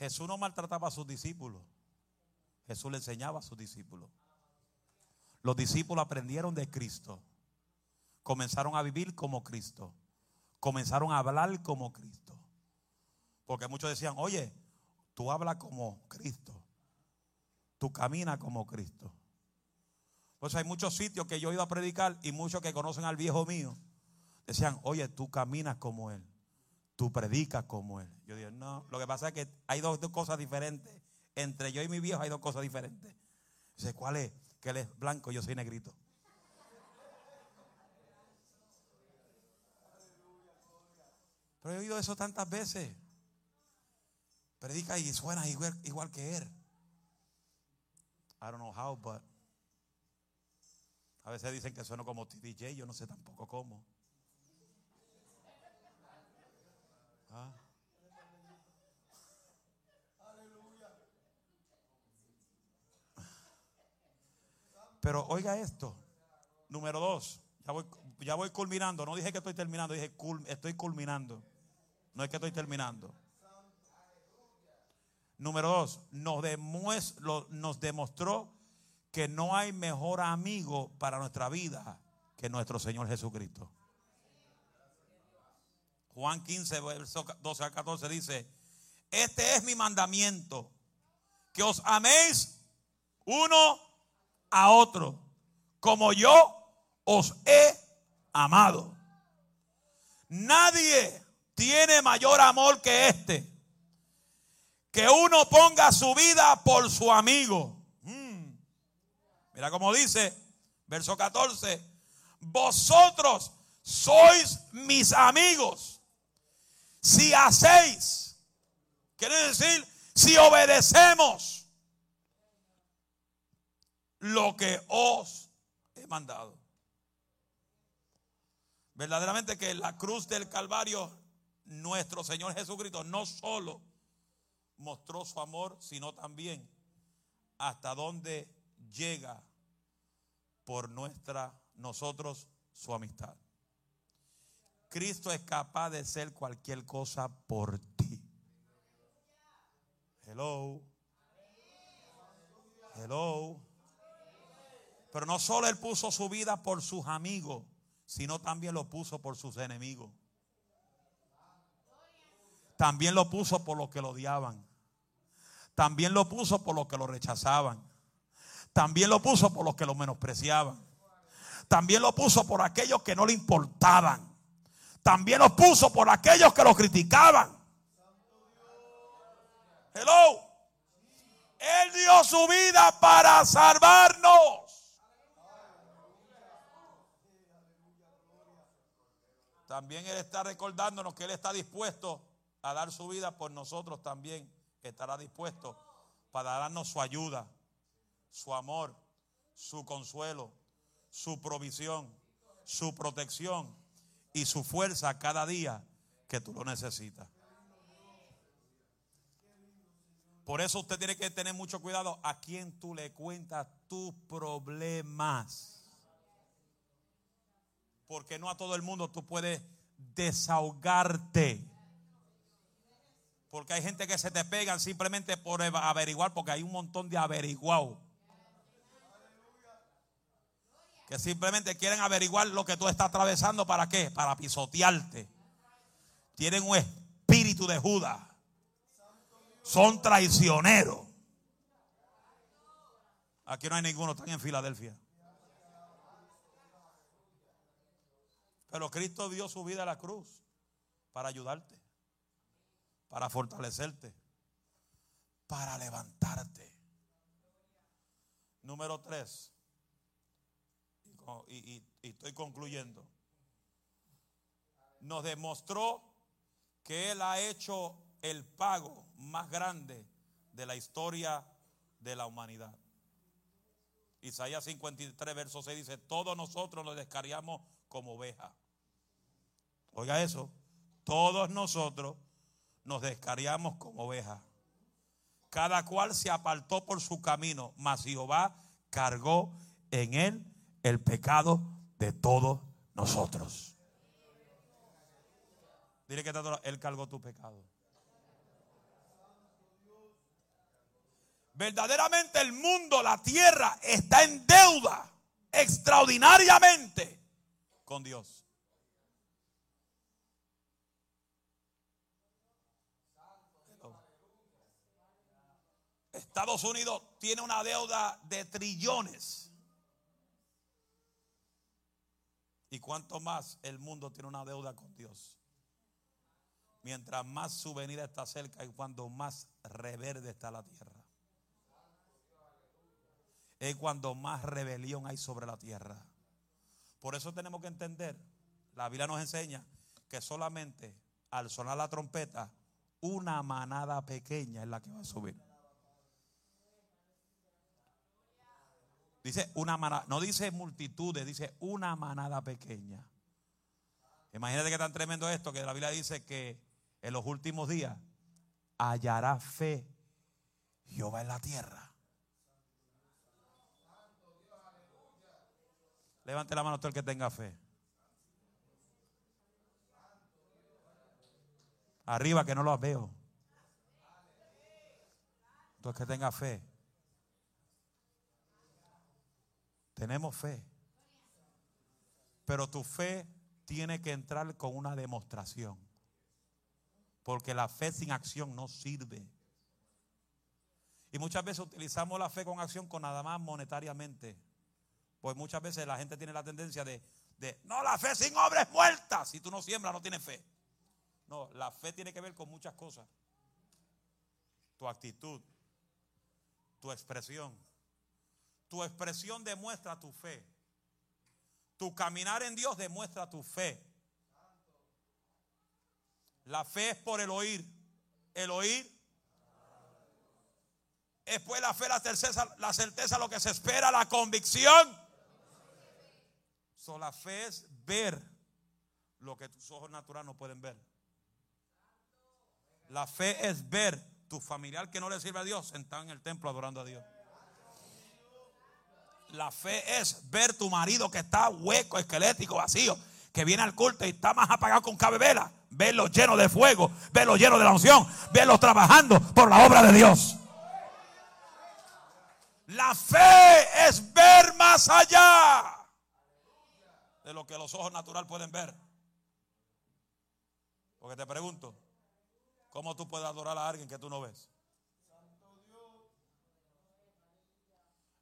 Jesús no maltrataba a sus discípulos. Jesús le enseñaba a sus discípulos. Los discípulos aprendieron de Cristo. Comenzaron a vivir como Cristo. Comenzaron a hablar como Cristo. Porque muchos decían, oye, tú hablas como Cristo. Tú caminas como Cristo. Pues hay muchos sitios que yo he ido a predicar y muchos que conocen al viejo mío decían, oye, tú caminas como Él, tú predicas como Él. Yo digo, no, lo que pasa es que hay dos, cosas diferentes. Entre yo y mi viejo hay dos cosas diferentes. Dice, ¿cuál es? Que él es blanco y yo soy negrito. Pero he oído eso tantas veces. Predica y suena igual, que él. I don't know how, but a veces dicen que sueno como TDJ, yo no sé tampoco cómo. ¿Ah? Pero oiga esto, número dos, ya voy, ya voy culminando, no dije que estoy terminando, dije estoy culminando, no es que estoy terminando. Número dos, nos, nos demostró que no hay mejor amigo para nuestra vida que nuestro Señor Jesucristo. Juan 15, verso 12 al 14 dice, este es mi mandamiento, que os améis uno a otro, como yo os he amado. Nadie tiene mayor amor que este, que uno ponga su vida por su amigo. Mira cómo dice, verso 14, vosotros sois mis amigos si hacéis, quiere decir, si obedecemos lo que os he mandado. Verdaderamente que la cruz del Calvario, nuestro Señor Jesucristo no solo mostró su amor, sino también hasta dónde llega por nuestra, nosotros, su amistad. Cristo es capaz de ser cualquier cosa por ti. Hello. Hello. Pero no solo Él puso su vida por sus amigos, sino también lo puso por sus enemigos. También lo puso por los que lo odiaban. También lo puso por los que lo rechazaban. También lo puso por los que lo menospreciaban. También lo puso por aquellos que no le importaban. También lo puso por aquellos que lo criticaban. Hello. Él dio su vida para salvarnos. También Él está recordándonos que Él está dispuesto a dar su vida por nosotros también. Estará dispuesto para darnos su ayuda su amor, su consuelo, su provisión, su protección y su fuerza cada día que tú lo necesitas. Por eso usted tiene que tener mucho cuidado a quien tú le cuentas tus problemas. Porque no a todo el mundo tú puedes desahogarte. Porque hay gente que se te pegan simplemente por averiguar, porque hay un montón de averiguados que simplemente quieren averiguar lo que tú estás atravesando. ¿Para qué? Para pisotearte. Tienen un espíritu de Judas. Son traicioneros. Aquí no hay ninguno, están en Filadelfia. Pero Cristo dio su vida a la cruz para ayudarte, para fortalecerte, para levantarte. Número tres y, estoy concluyendo, nos demostró que Él ha hecho el pago más grande de la historia de la humanidad. Isaías 53, verso 6 dice, todos nosotros nos descarriamos como oveja. Oiga eso, todos nosotros nos descariamos como ovejas. Cada cual se apartó por su camino, mas Jehová cargó en él el pecado de todos nosotros. Dile que él cargó tu pecado. Verdaderamente el mundo, la tierra, está en deuda extraordinariamente con Dios. Estados Unidos tiene una deuda de trillones. Y cuánto más el mundo tiene una deuda con Dios. Mientras más su venida está cerca y cuando más reverde está la tierra. Es cuando más rebelión hay sobre la tierra. Por eso tenemos que entender, la Biblia nos enseña que solamente al sonar la trompeta, una manada pequeña es la que va a subir. Dice una manada, no dice multitudes, dice una manada pequeña. Imagínate que tan tremendo esto que la Biblia dice que en los últimos días hallará fe Jehová en la tierra. Levante la mano todo el que tenga fe. Arriba que no lo veo. Todo el que tenga fe. Tenemos fe. Pero tu fe tiene que entrar con una demostración. Porque la fe sin acción no sirve. Y muchas veces utilizamos la fe con acción con nada más monetariamente. Pues muchas veces la gente tiene la tendencia de, de, no, la fe sin obra es muerta. Si tú no siembras, no tienes fe. No, la fe tiene que ver con muchas cosas. Tu actitud, tu expresión. Tu expresión demuestra tu fe. Tu caminar en Dios demuestra tu fe. La fe es por el oír. El oír. Después la fe, la certeza, la certeza, lo que se espera, la convicción. So, la fe es ver lo que tus ojos naturales no pueden ver. La fe es ver tu familiar que no le sirve a Dios sentado en el templo adorando a Dios. La fe es ver tu marido que está hueco, esquelético, vacío, que viene al culto y está más apagado con cabebela. Verlo lleno de fuego, verlo lleno de la unción, verlo trabajando por la obra de Dios. La fe es ver más allá de lo que los ojos naturales pueden ver. Porque te pregunto, ¿cómo tú puedes adorar a alguien que tú no ves?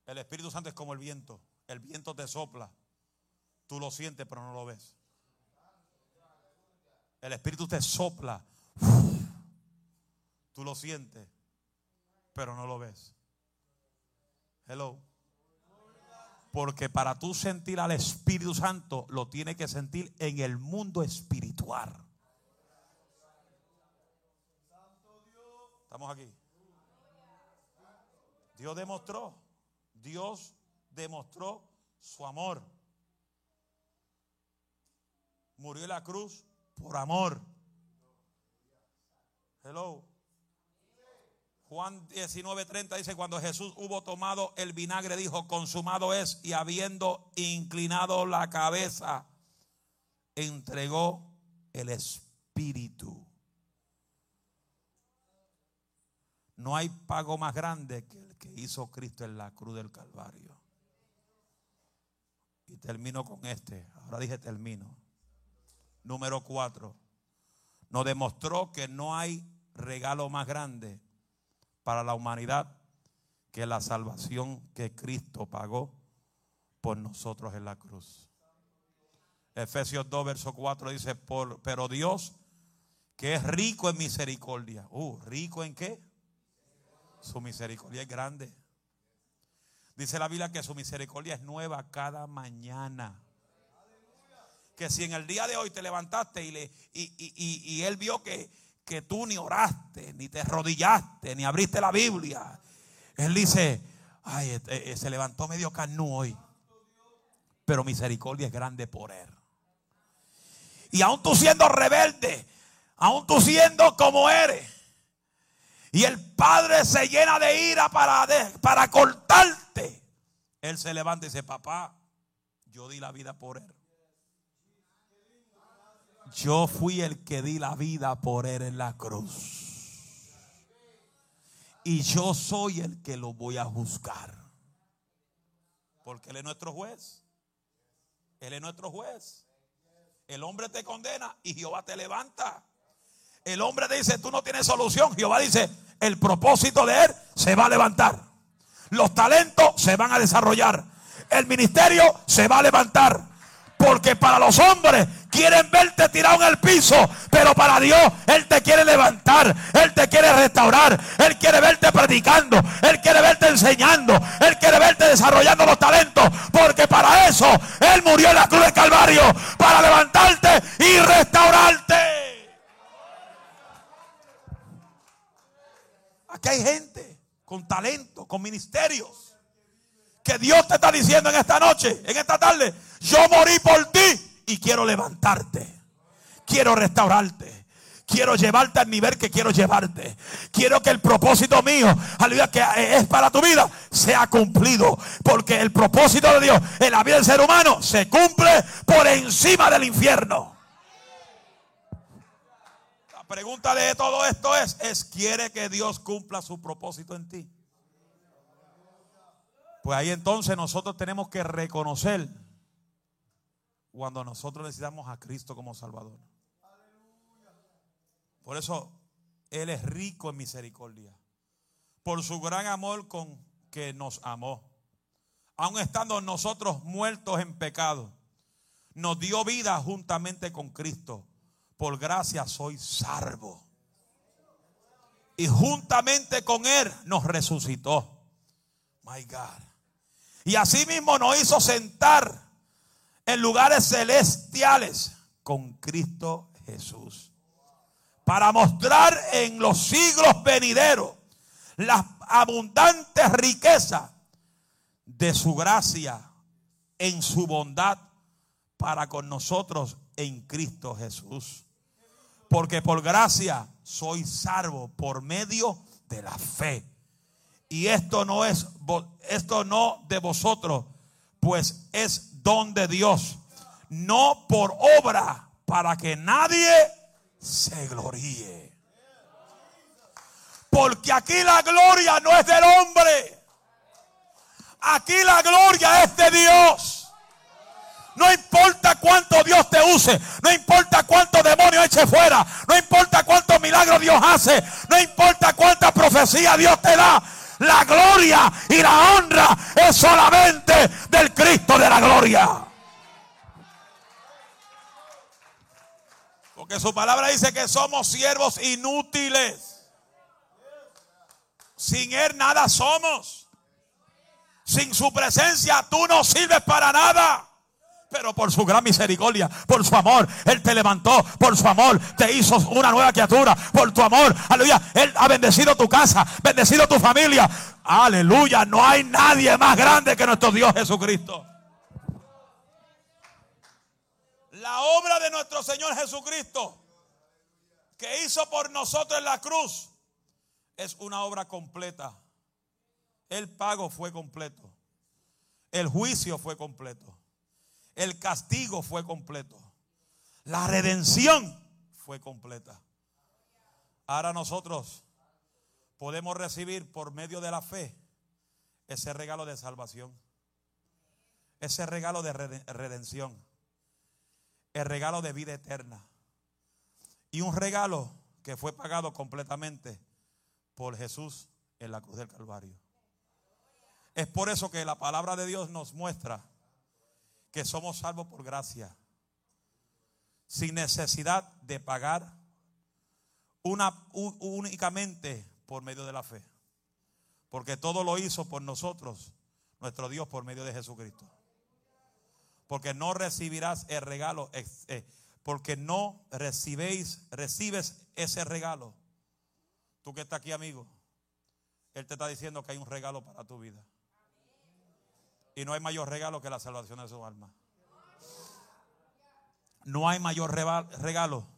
El Espíritu Santo es como el viento. El viento te sopla. Tú lo sientes, pero no lo ves. El Espíritu te sopla. Tú lo sientes, pero no lo ves. Hello. Porque para tú sentir al Espíritu Santo, lo tiene que sentir en el mundo espiritual. Estamos aquí. Dios demostró, Dios demostró su amor. Murió en la cruz por amor. Hello. Juan 19:30 dice, cuando Jesús hubo tomado el vinagre, dijo, consumado es, y habiendo inclinado la cabeza, entregó el Espíritu. No hay pago más grande que que hizo Cristo en la cruz del Calvario. Y termino con este. Ahora dije termino. Número cuatro. Nos demostró que no hay regalo más grande para la humanidad que la salvación que Cristo pagó por nosotros en la cruz. Efesios 2, verso 4 dice, por, pero Dios que es rico en misericordia. Uh, ¿rico en qué? Su misericordia es grande. Dice la Biblia que su misericordia es nueva cada mañana. Que si en el día de hoy te levantaste y, le, y Él vio que, que tú ni oraste, ni te arrodillaste, ni abriste la Biblia. Él dice, ay, este, eh, se levantó medio canú hoy. Pero misericordia es grande por él. Y aún tú siendo rebelde, aun tú siendo como eres, y el padre se llena de ira para, para cortarte, él se levanta y dice, papá, yo di la vida por él. Yo fui el que di la vida por él en la cruz. Y yo soy el que lo voy a juzgar. Porque Él es nuestro juez. Él es nuestro juez. El hombre te condena y Jehová te levanta. El hombre dice, tú no tienes solución. Jehová dice, el propósito de Él se va a levantar. Los talentos se van a desarrollar. El ministerio se va a levantar. Porque para los hombres quieren verte tirado en el piso, pero para Dios Él te quiere levantar, Él te quiere restaurar, Él quiere verte predicando, Él quiere verte enseñando, Él quiere verte desarrollando los talentos, porque para eso Él murió en la cruz de Calvario, para levantarte y restaurarte. Aquí hay gente con talento, con ministerios que Dios te está diciendo en esta noche, en esta tarde, yo morí por ti y quiero levantarte. Quiero restaurarte. Quiero llevarte al nivel que quiero llevarte. Quiero que el propósito mío, aleluya, que es para tu vida, sea cumplido. Porque el propósito de Dios en la vida del ser humano se cumple por encima del infierno. Pregunta de todo esto es, es ¿quiere que Dios cumpla su propósito en ti? Pues ahí entonces nosotros tenemos que reconocer cuando nosotros necesitamos a Cristo como Salvador. Por eso Él es rico en misericordia. Por su gran amor con que nos amó. Aun estando nosotros muertos en pecado, nos dio vida juntamente con Cristo. Por gracia soy salvo. Y juntamente con Él nos resucitó. My God. Y asimismo nos hizo sentar en lugares celestiales con Cristo Jesús. Para mostrar en los siglos venideros las abundantes riquezas de su gracia en su bondad para con nosotros en Cristo Jesús. Porque por gracia soy salvo por medio de la fe. Y esto no es esto no de vosotros, pues es don de Dios, no por obra para que nadie se gloríe. Porque aquí la gloria no es del hombre. Aquí la gloria es de Dios. No importa cuánto Dios te use, no importa cuánto demonio eche fuera, no importa cuánto milagro Dios hace, no importa cuánta profecía Dios te da. La gloria y la honra es solamente del Cristo de la gloria. Porque su palabra dice que somos siervos inútiles. Sin Él nada somos. Sin su presencia tú no sirves para nada. Pero por su gran misericordia, por su amor, Él te levantó, por su amor te hizo una nueva criatura, por tu amor, aleluya, Él ha bendecido tu casa, bendecido tu familia, aleluya, no hay nadie más grande que nuestro Dios Jesucristo. La obra de nuestro Señor Jesucristo, que hizo por nosotros en la cruz, es una obra completa. El pago fue completo. El juicio fue completo. El castigo fue completo. La redención fue completa. Ahora nosotros podemos recibir por medio de la fe ese regalo de salvación. Ese regalo de redención. El regalo de vida eterna. Y un regalo que fue pagado completamente por Jesús en la cruz del Calvario. Es por eso que la palabra de Dios nos muestra que somos salvos por gracia, sin necesidad de pagar una, únicamente por medio de la fe. Porque todo lo hizo por nosotros, nuestro Dios, por medio de Jesucristo. Porque no recibirás el regalo, eh, porque no recibéis, recibes ese regalo. Tú que estás aquí, amigo, Él te está diciendo que hay un regalo para tu vida. Y no hay mayor regalo que la salvación de su alma. No hay mayor regalo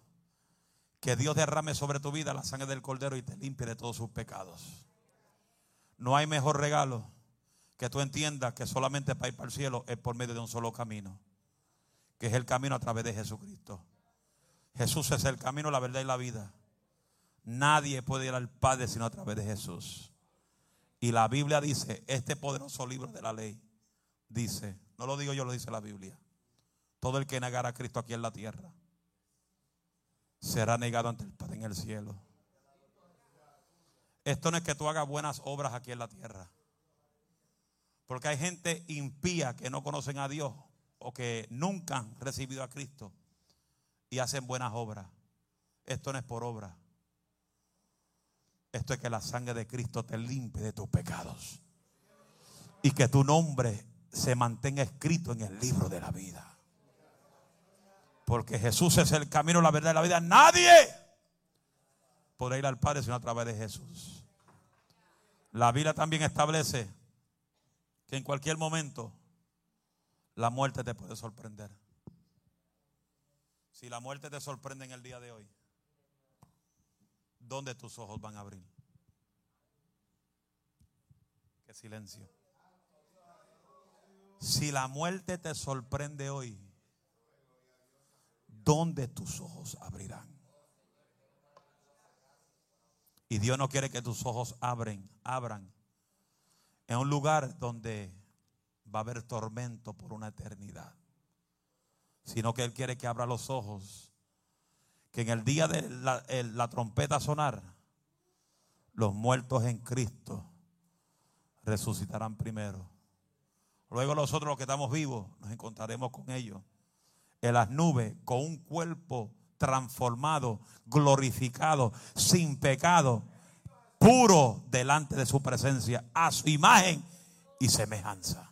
que Dios derrame sobre tu vida la sangre del cordero y te limpie de todos sus pecados. No hay mejor regalo que tú entiendas que solamente para ir para el cielo es por medio de un solo camino, que es el camino a través de Jesucristo. Jesús es el camino, la verdad y la vida. Nadie puede ir al Padre sino a través de Jesús. Y la Biblia dice, este poderoso libro de la ley, dice, no lo digo yo, lo dice la Biblia. Todo el que negara a Cristo aquí en la tierra será negado ante el Padre en el cielo. Esto no es que tú hagas buenas obras aquí en la tierra. Porque hay gente impía que no conocen a Dios o que nunca han recibido a Cristo y hacen buenas obras. Esto no es por obra. Esto es que la sangre de Cristo te limpie de tus pecados. Y que tu nombre se mantenga escrito en el libro de la vida. Porque Jesús es el camino, la verdad y la vida. Nadie podrá ir al Padre sino a través de Jesús. La Biblia también establece que en cualquier momento la muerte te puede sorprender. Si la muerte te sorprende en el día de hoy, ¿dónde tus ojos van a abrir? Qué silencio. Si la muerte te sorprende hoy, ¿dónde tus ojos abrirán? Y Dios no quiere que tus ojos abren, abran en un lugar donde va a haber tormento por una eternidad. Sino que Él quiere que abra los ojos. Que en el día de la, la trompeta sonar, los muertos en Cristo resucitarán primero. Luego nosotros los que estamos vivos nos encontraremos con ellos en las nubes con un cuerpo transformado, glorificado, sin pecado puro delante de su presencia, a su imagen y semejanza.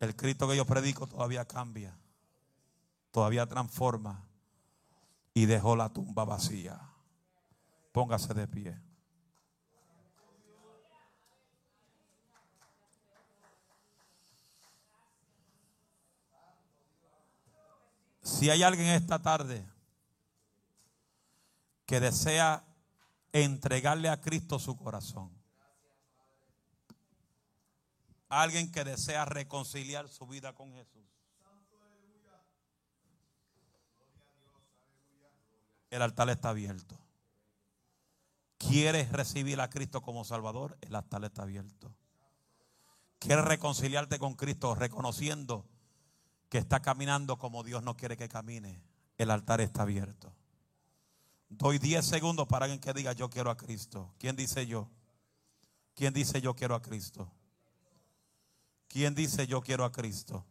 El Cristo que yo predico todavía cambia, todavía transforma y dejó la tumba vacía. Póngase de pie. Si hay alguien esta tarde que desea entregarle a Cristo su corazón. Alguien que desea reconciliar su vida con Jesús. El altar está abierto. ¿Quieres recibir a Cristo como Salvador? El altar está abierto. ¿Quieres reconciliarte con Cristo reconociendo que está caminando como Dios no quiere que camine? El altar está abierto. Doy 10 segundos para alguien que diga yo quiero a Cristo. ¿Quién dice yo? ¿Quién dice yo quiero a Cristo? ¿Quién dice yo quiero a Cristo?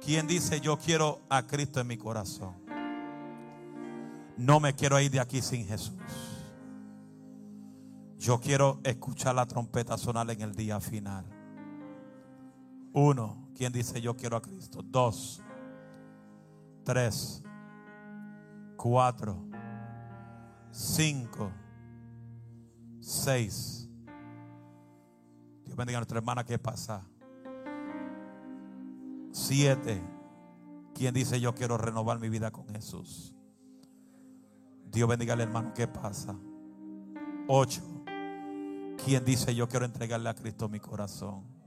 ¿Quién dice yo quiero a Cristo en mi corazón? No me quiero ir de aquí sin Jesús. Yo quiero escuchar la trompeta sonar en el día final. Uno, ¿quién dice yo quiero a Cristo? Dos, tres cuatro, cinco, seis. Dios bendiga a nuestra hermana que pasa. Siete. ¿Quién dice yo quiero renovar mi vida con Jesús? Dios bendiga al hermano que pasa. Ocho. ¿Quién dice yo quiero entregarle a Cristo mi corazón?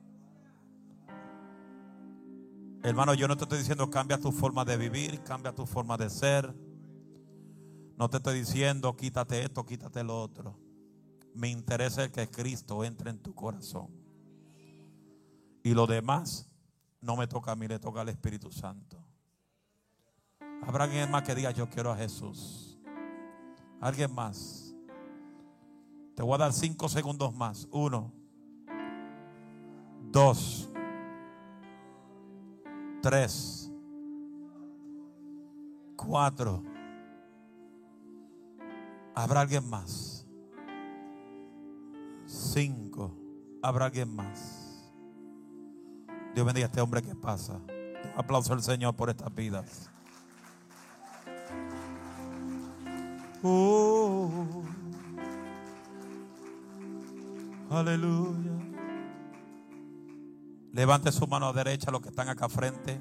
Hermano, yo no te estoy diciendo cambia tu forma de vivir, cambia tu forma de ser. No te estoy diciendo quítate esto, quítate lo otro. Me interesa que Cristo entre en tu corazón. Y lo demás no me toca a mí, le toca al Espíritu Santo. Habrá alguien más que diga yo quiero a Jesús. Alguien más. Te voy a dar cinco segundos más. Uno. Dos. Tres. Cuatro. ¿Habrá alguien más? Cinco. ¿Habrá alguien más? Dios bendiga a este hombre que pasa. Aplauso al Señor por estas vidas. Oh, aleluya. Levante su mano derecha los que están acá frente.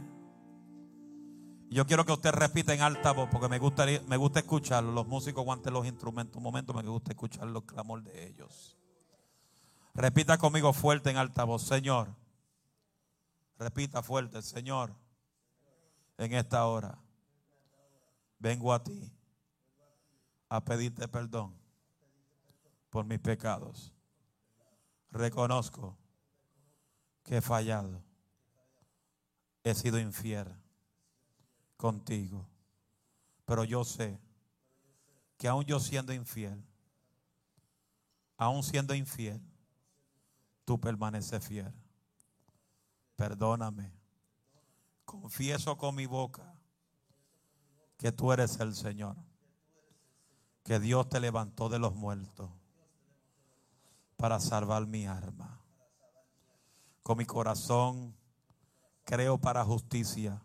Yo quiero que usted repita en alta voz porque me gusta, me gusta escucharlo. Los músicos aguanten los instrumentos. Un momento me gusta escuchar los clamor de ellos. Repita conmigo fuerte en alta voz. Señor. Repita fuerte. Señor. En esta hora. Vengo a ti. A pedirte perdón. Por mis pecados. Reconozco he fallado. He sido infiel contigo. Pero yo sé que aún yo siendo infiel, aún siendo infiel, tú permaneces fiel. Perdóname. Confieso con mi boca que tú eres el Señor. Que Dios te levantó de los muertos para salvar mi alma. Con mi corazón creo para justicia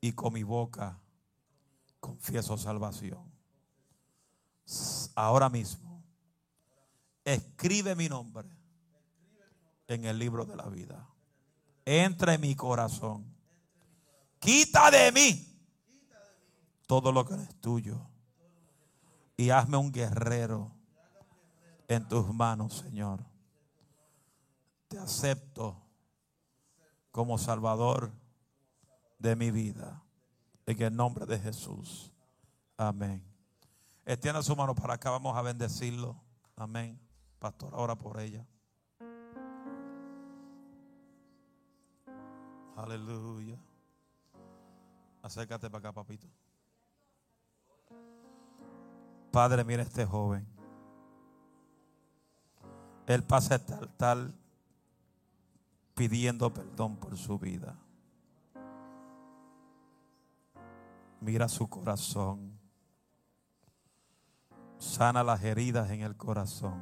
y con mi boca confieso salvación. Ahora mismo, escribe mi nombre en el libro de la vida. Entra en mi corazón. Quita de mí todo lo que es tuyo. Y hazme un guerrero en tus manos, Señor. Te acepto como Salvador de mi vida. En el nombre de Jesús. Amén. Extienda su mano para acá. Vamos a bendecirlo. Amén. Pastor, ahora por ella. Aleluya. Acércate para acá, papito. Padre, mira este joven. Él pasa este altar pidiendo perdón por su vida. Mira su corazón. Sana las heridas en el corazón.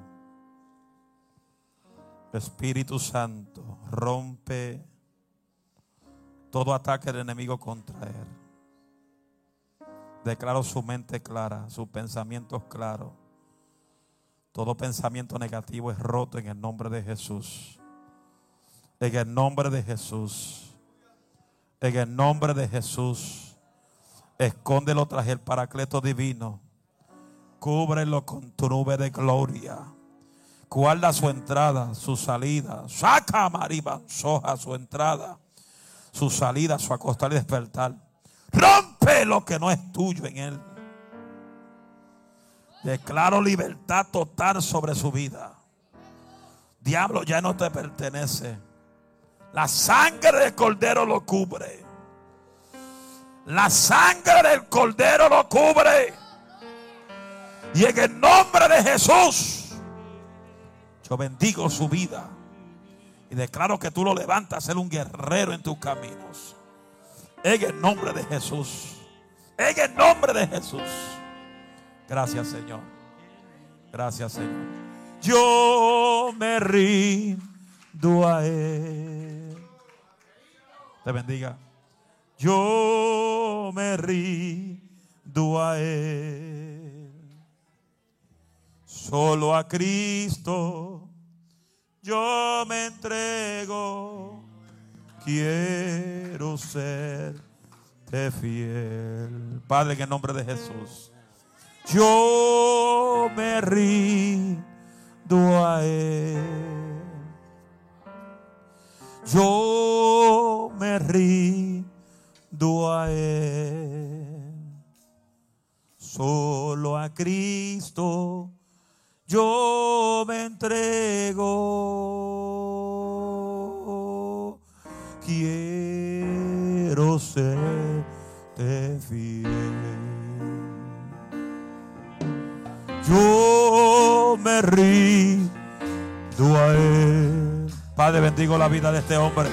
Espíritu Santo, rompe todo ataque del enemigo contra él. Declaro su mente clara, sus pensamientos claros. Todo pensamiento negativo es roto en el nombre de Jesús. En el nombre de Jesús. En el nombre de Jesús. Escóndelo tras el paracleto divino. Cúbrelo con tu nube de gloria. Guarda su entrada, su salida. Saca mariba, soja su entrada, su salida, su acostar y despertar. Rompe lo que no es tuyo en él. Declaro libertad total sobre su vida. Diablo ya no te pertenece. La sangre del cordero lo cubre. La sangre del cordero lo cubre. Y en el nombre de Jesús, yo bendigo su vida. Y declaro que tú lo levantas a ser un guerrero en tus caminos. En el nombre de Jesús. En el nombre de Jesús. Gracias, Señor. Gracias, Señor. Yo me rindo a Él. Te bendiga yo me rindo a Él. Solo a Cristo yo me entrego. Quiero ser fiel. Padre, en el nombre de Jesús. Yo me rindo a Él. Yo me rindo a Él. Solo a Cristo yo me entrego. Quiero ser fiel. Yo me rindo a Él. Padre, bendigo la vida de este hombre.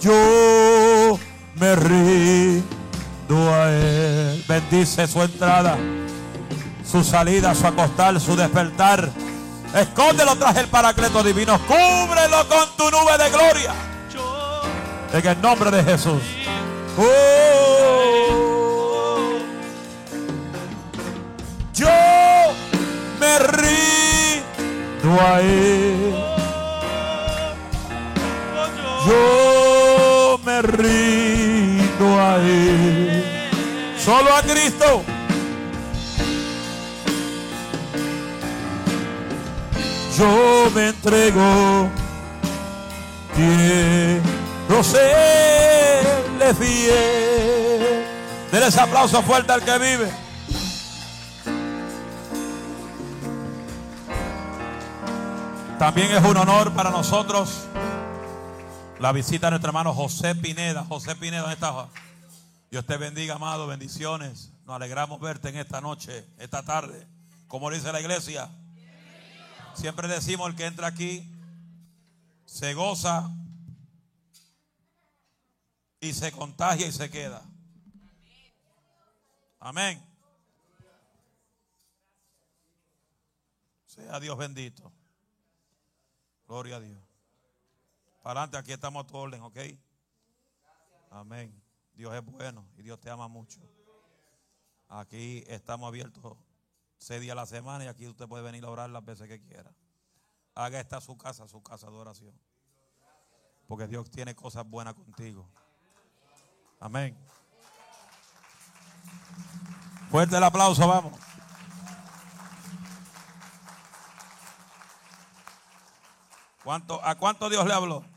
Yo me rindo a. Bendice su entrada, su salida, su acostar, su despertar. Escóndelo tras el paracleto divino. Cúbrelo con tu nube de gloria. En el nombre de Jesús. Oh. yo me rindo a. Yo me rindo a Él. Solo a Cristo. Yo me entrego. Quiero serle fiel. Denle ese aplauso fuerte al que vive. También es un honor para nosotros la visita de nuestro hermano José Pineda. José Pineda, ¿dónde está? Dios te bendiga, amado. Bendiciones. Nos alegramos verte en esta noche, esta tarde. Como dice la iglesia. Siempre decimos el que entra aquí se goza y se contagia y se queda. Amén. Sea Dios bendito. Gloria a Dios. Para adelante, aquí estamos a tu orden, ¿ok? Amén. Dios es bueno y Dios te ama mucho. Aquí estamos abiertos seis días a la semana y aquí usted puede venir a orar las veces que quiera. Haga esta su casa, su casa de oración. Porque Dios tiene cosas buenas contigo. Amén. Fuerte el aplauso, vamos. ¿Cuánto, ¿A cuánto Dios le habló?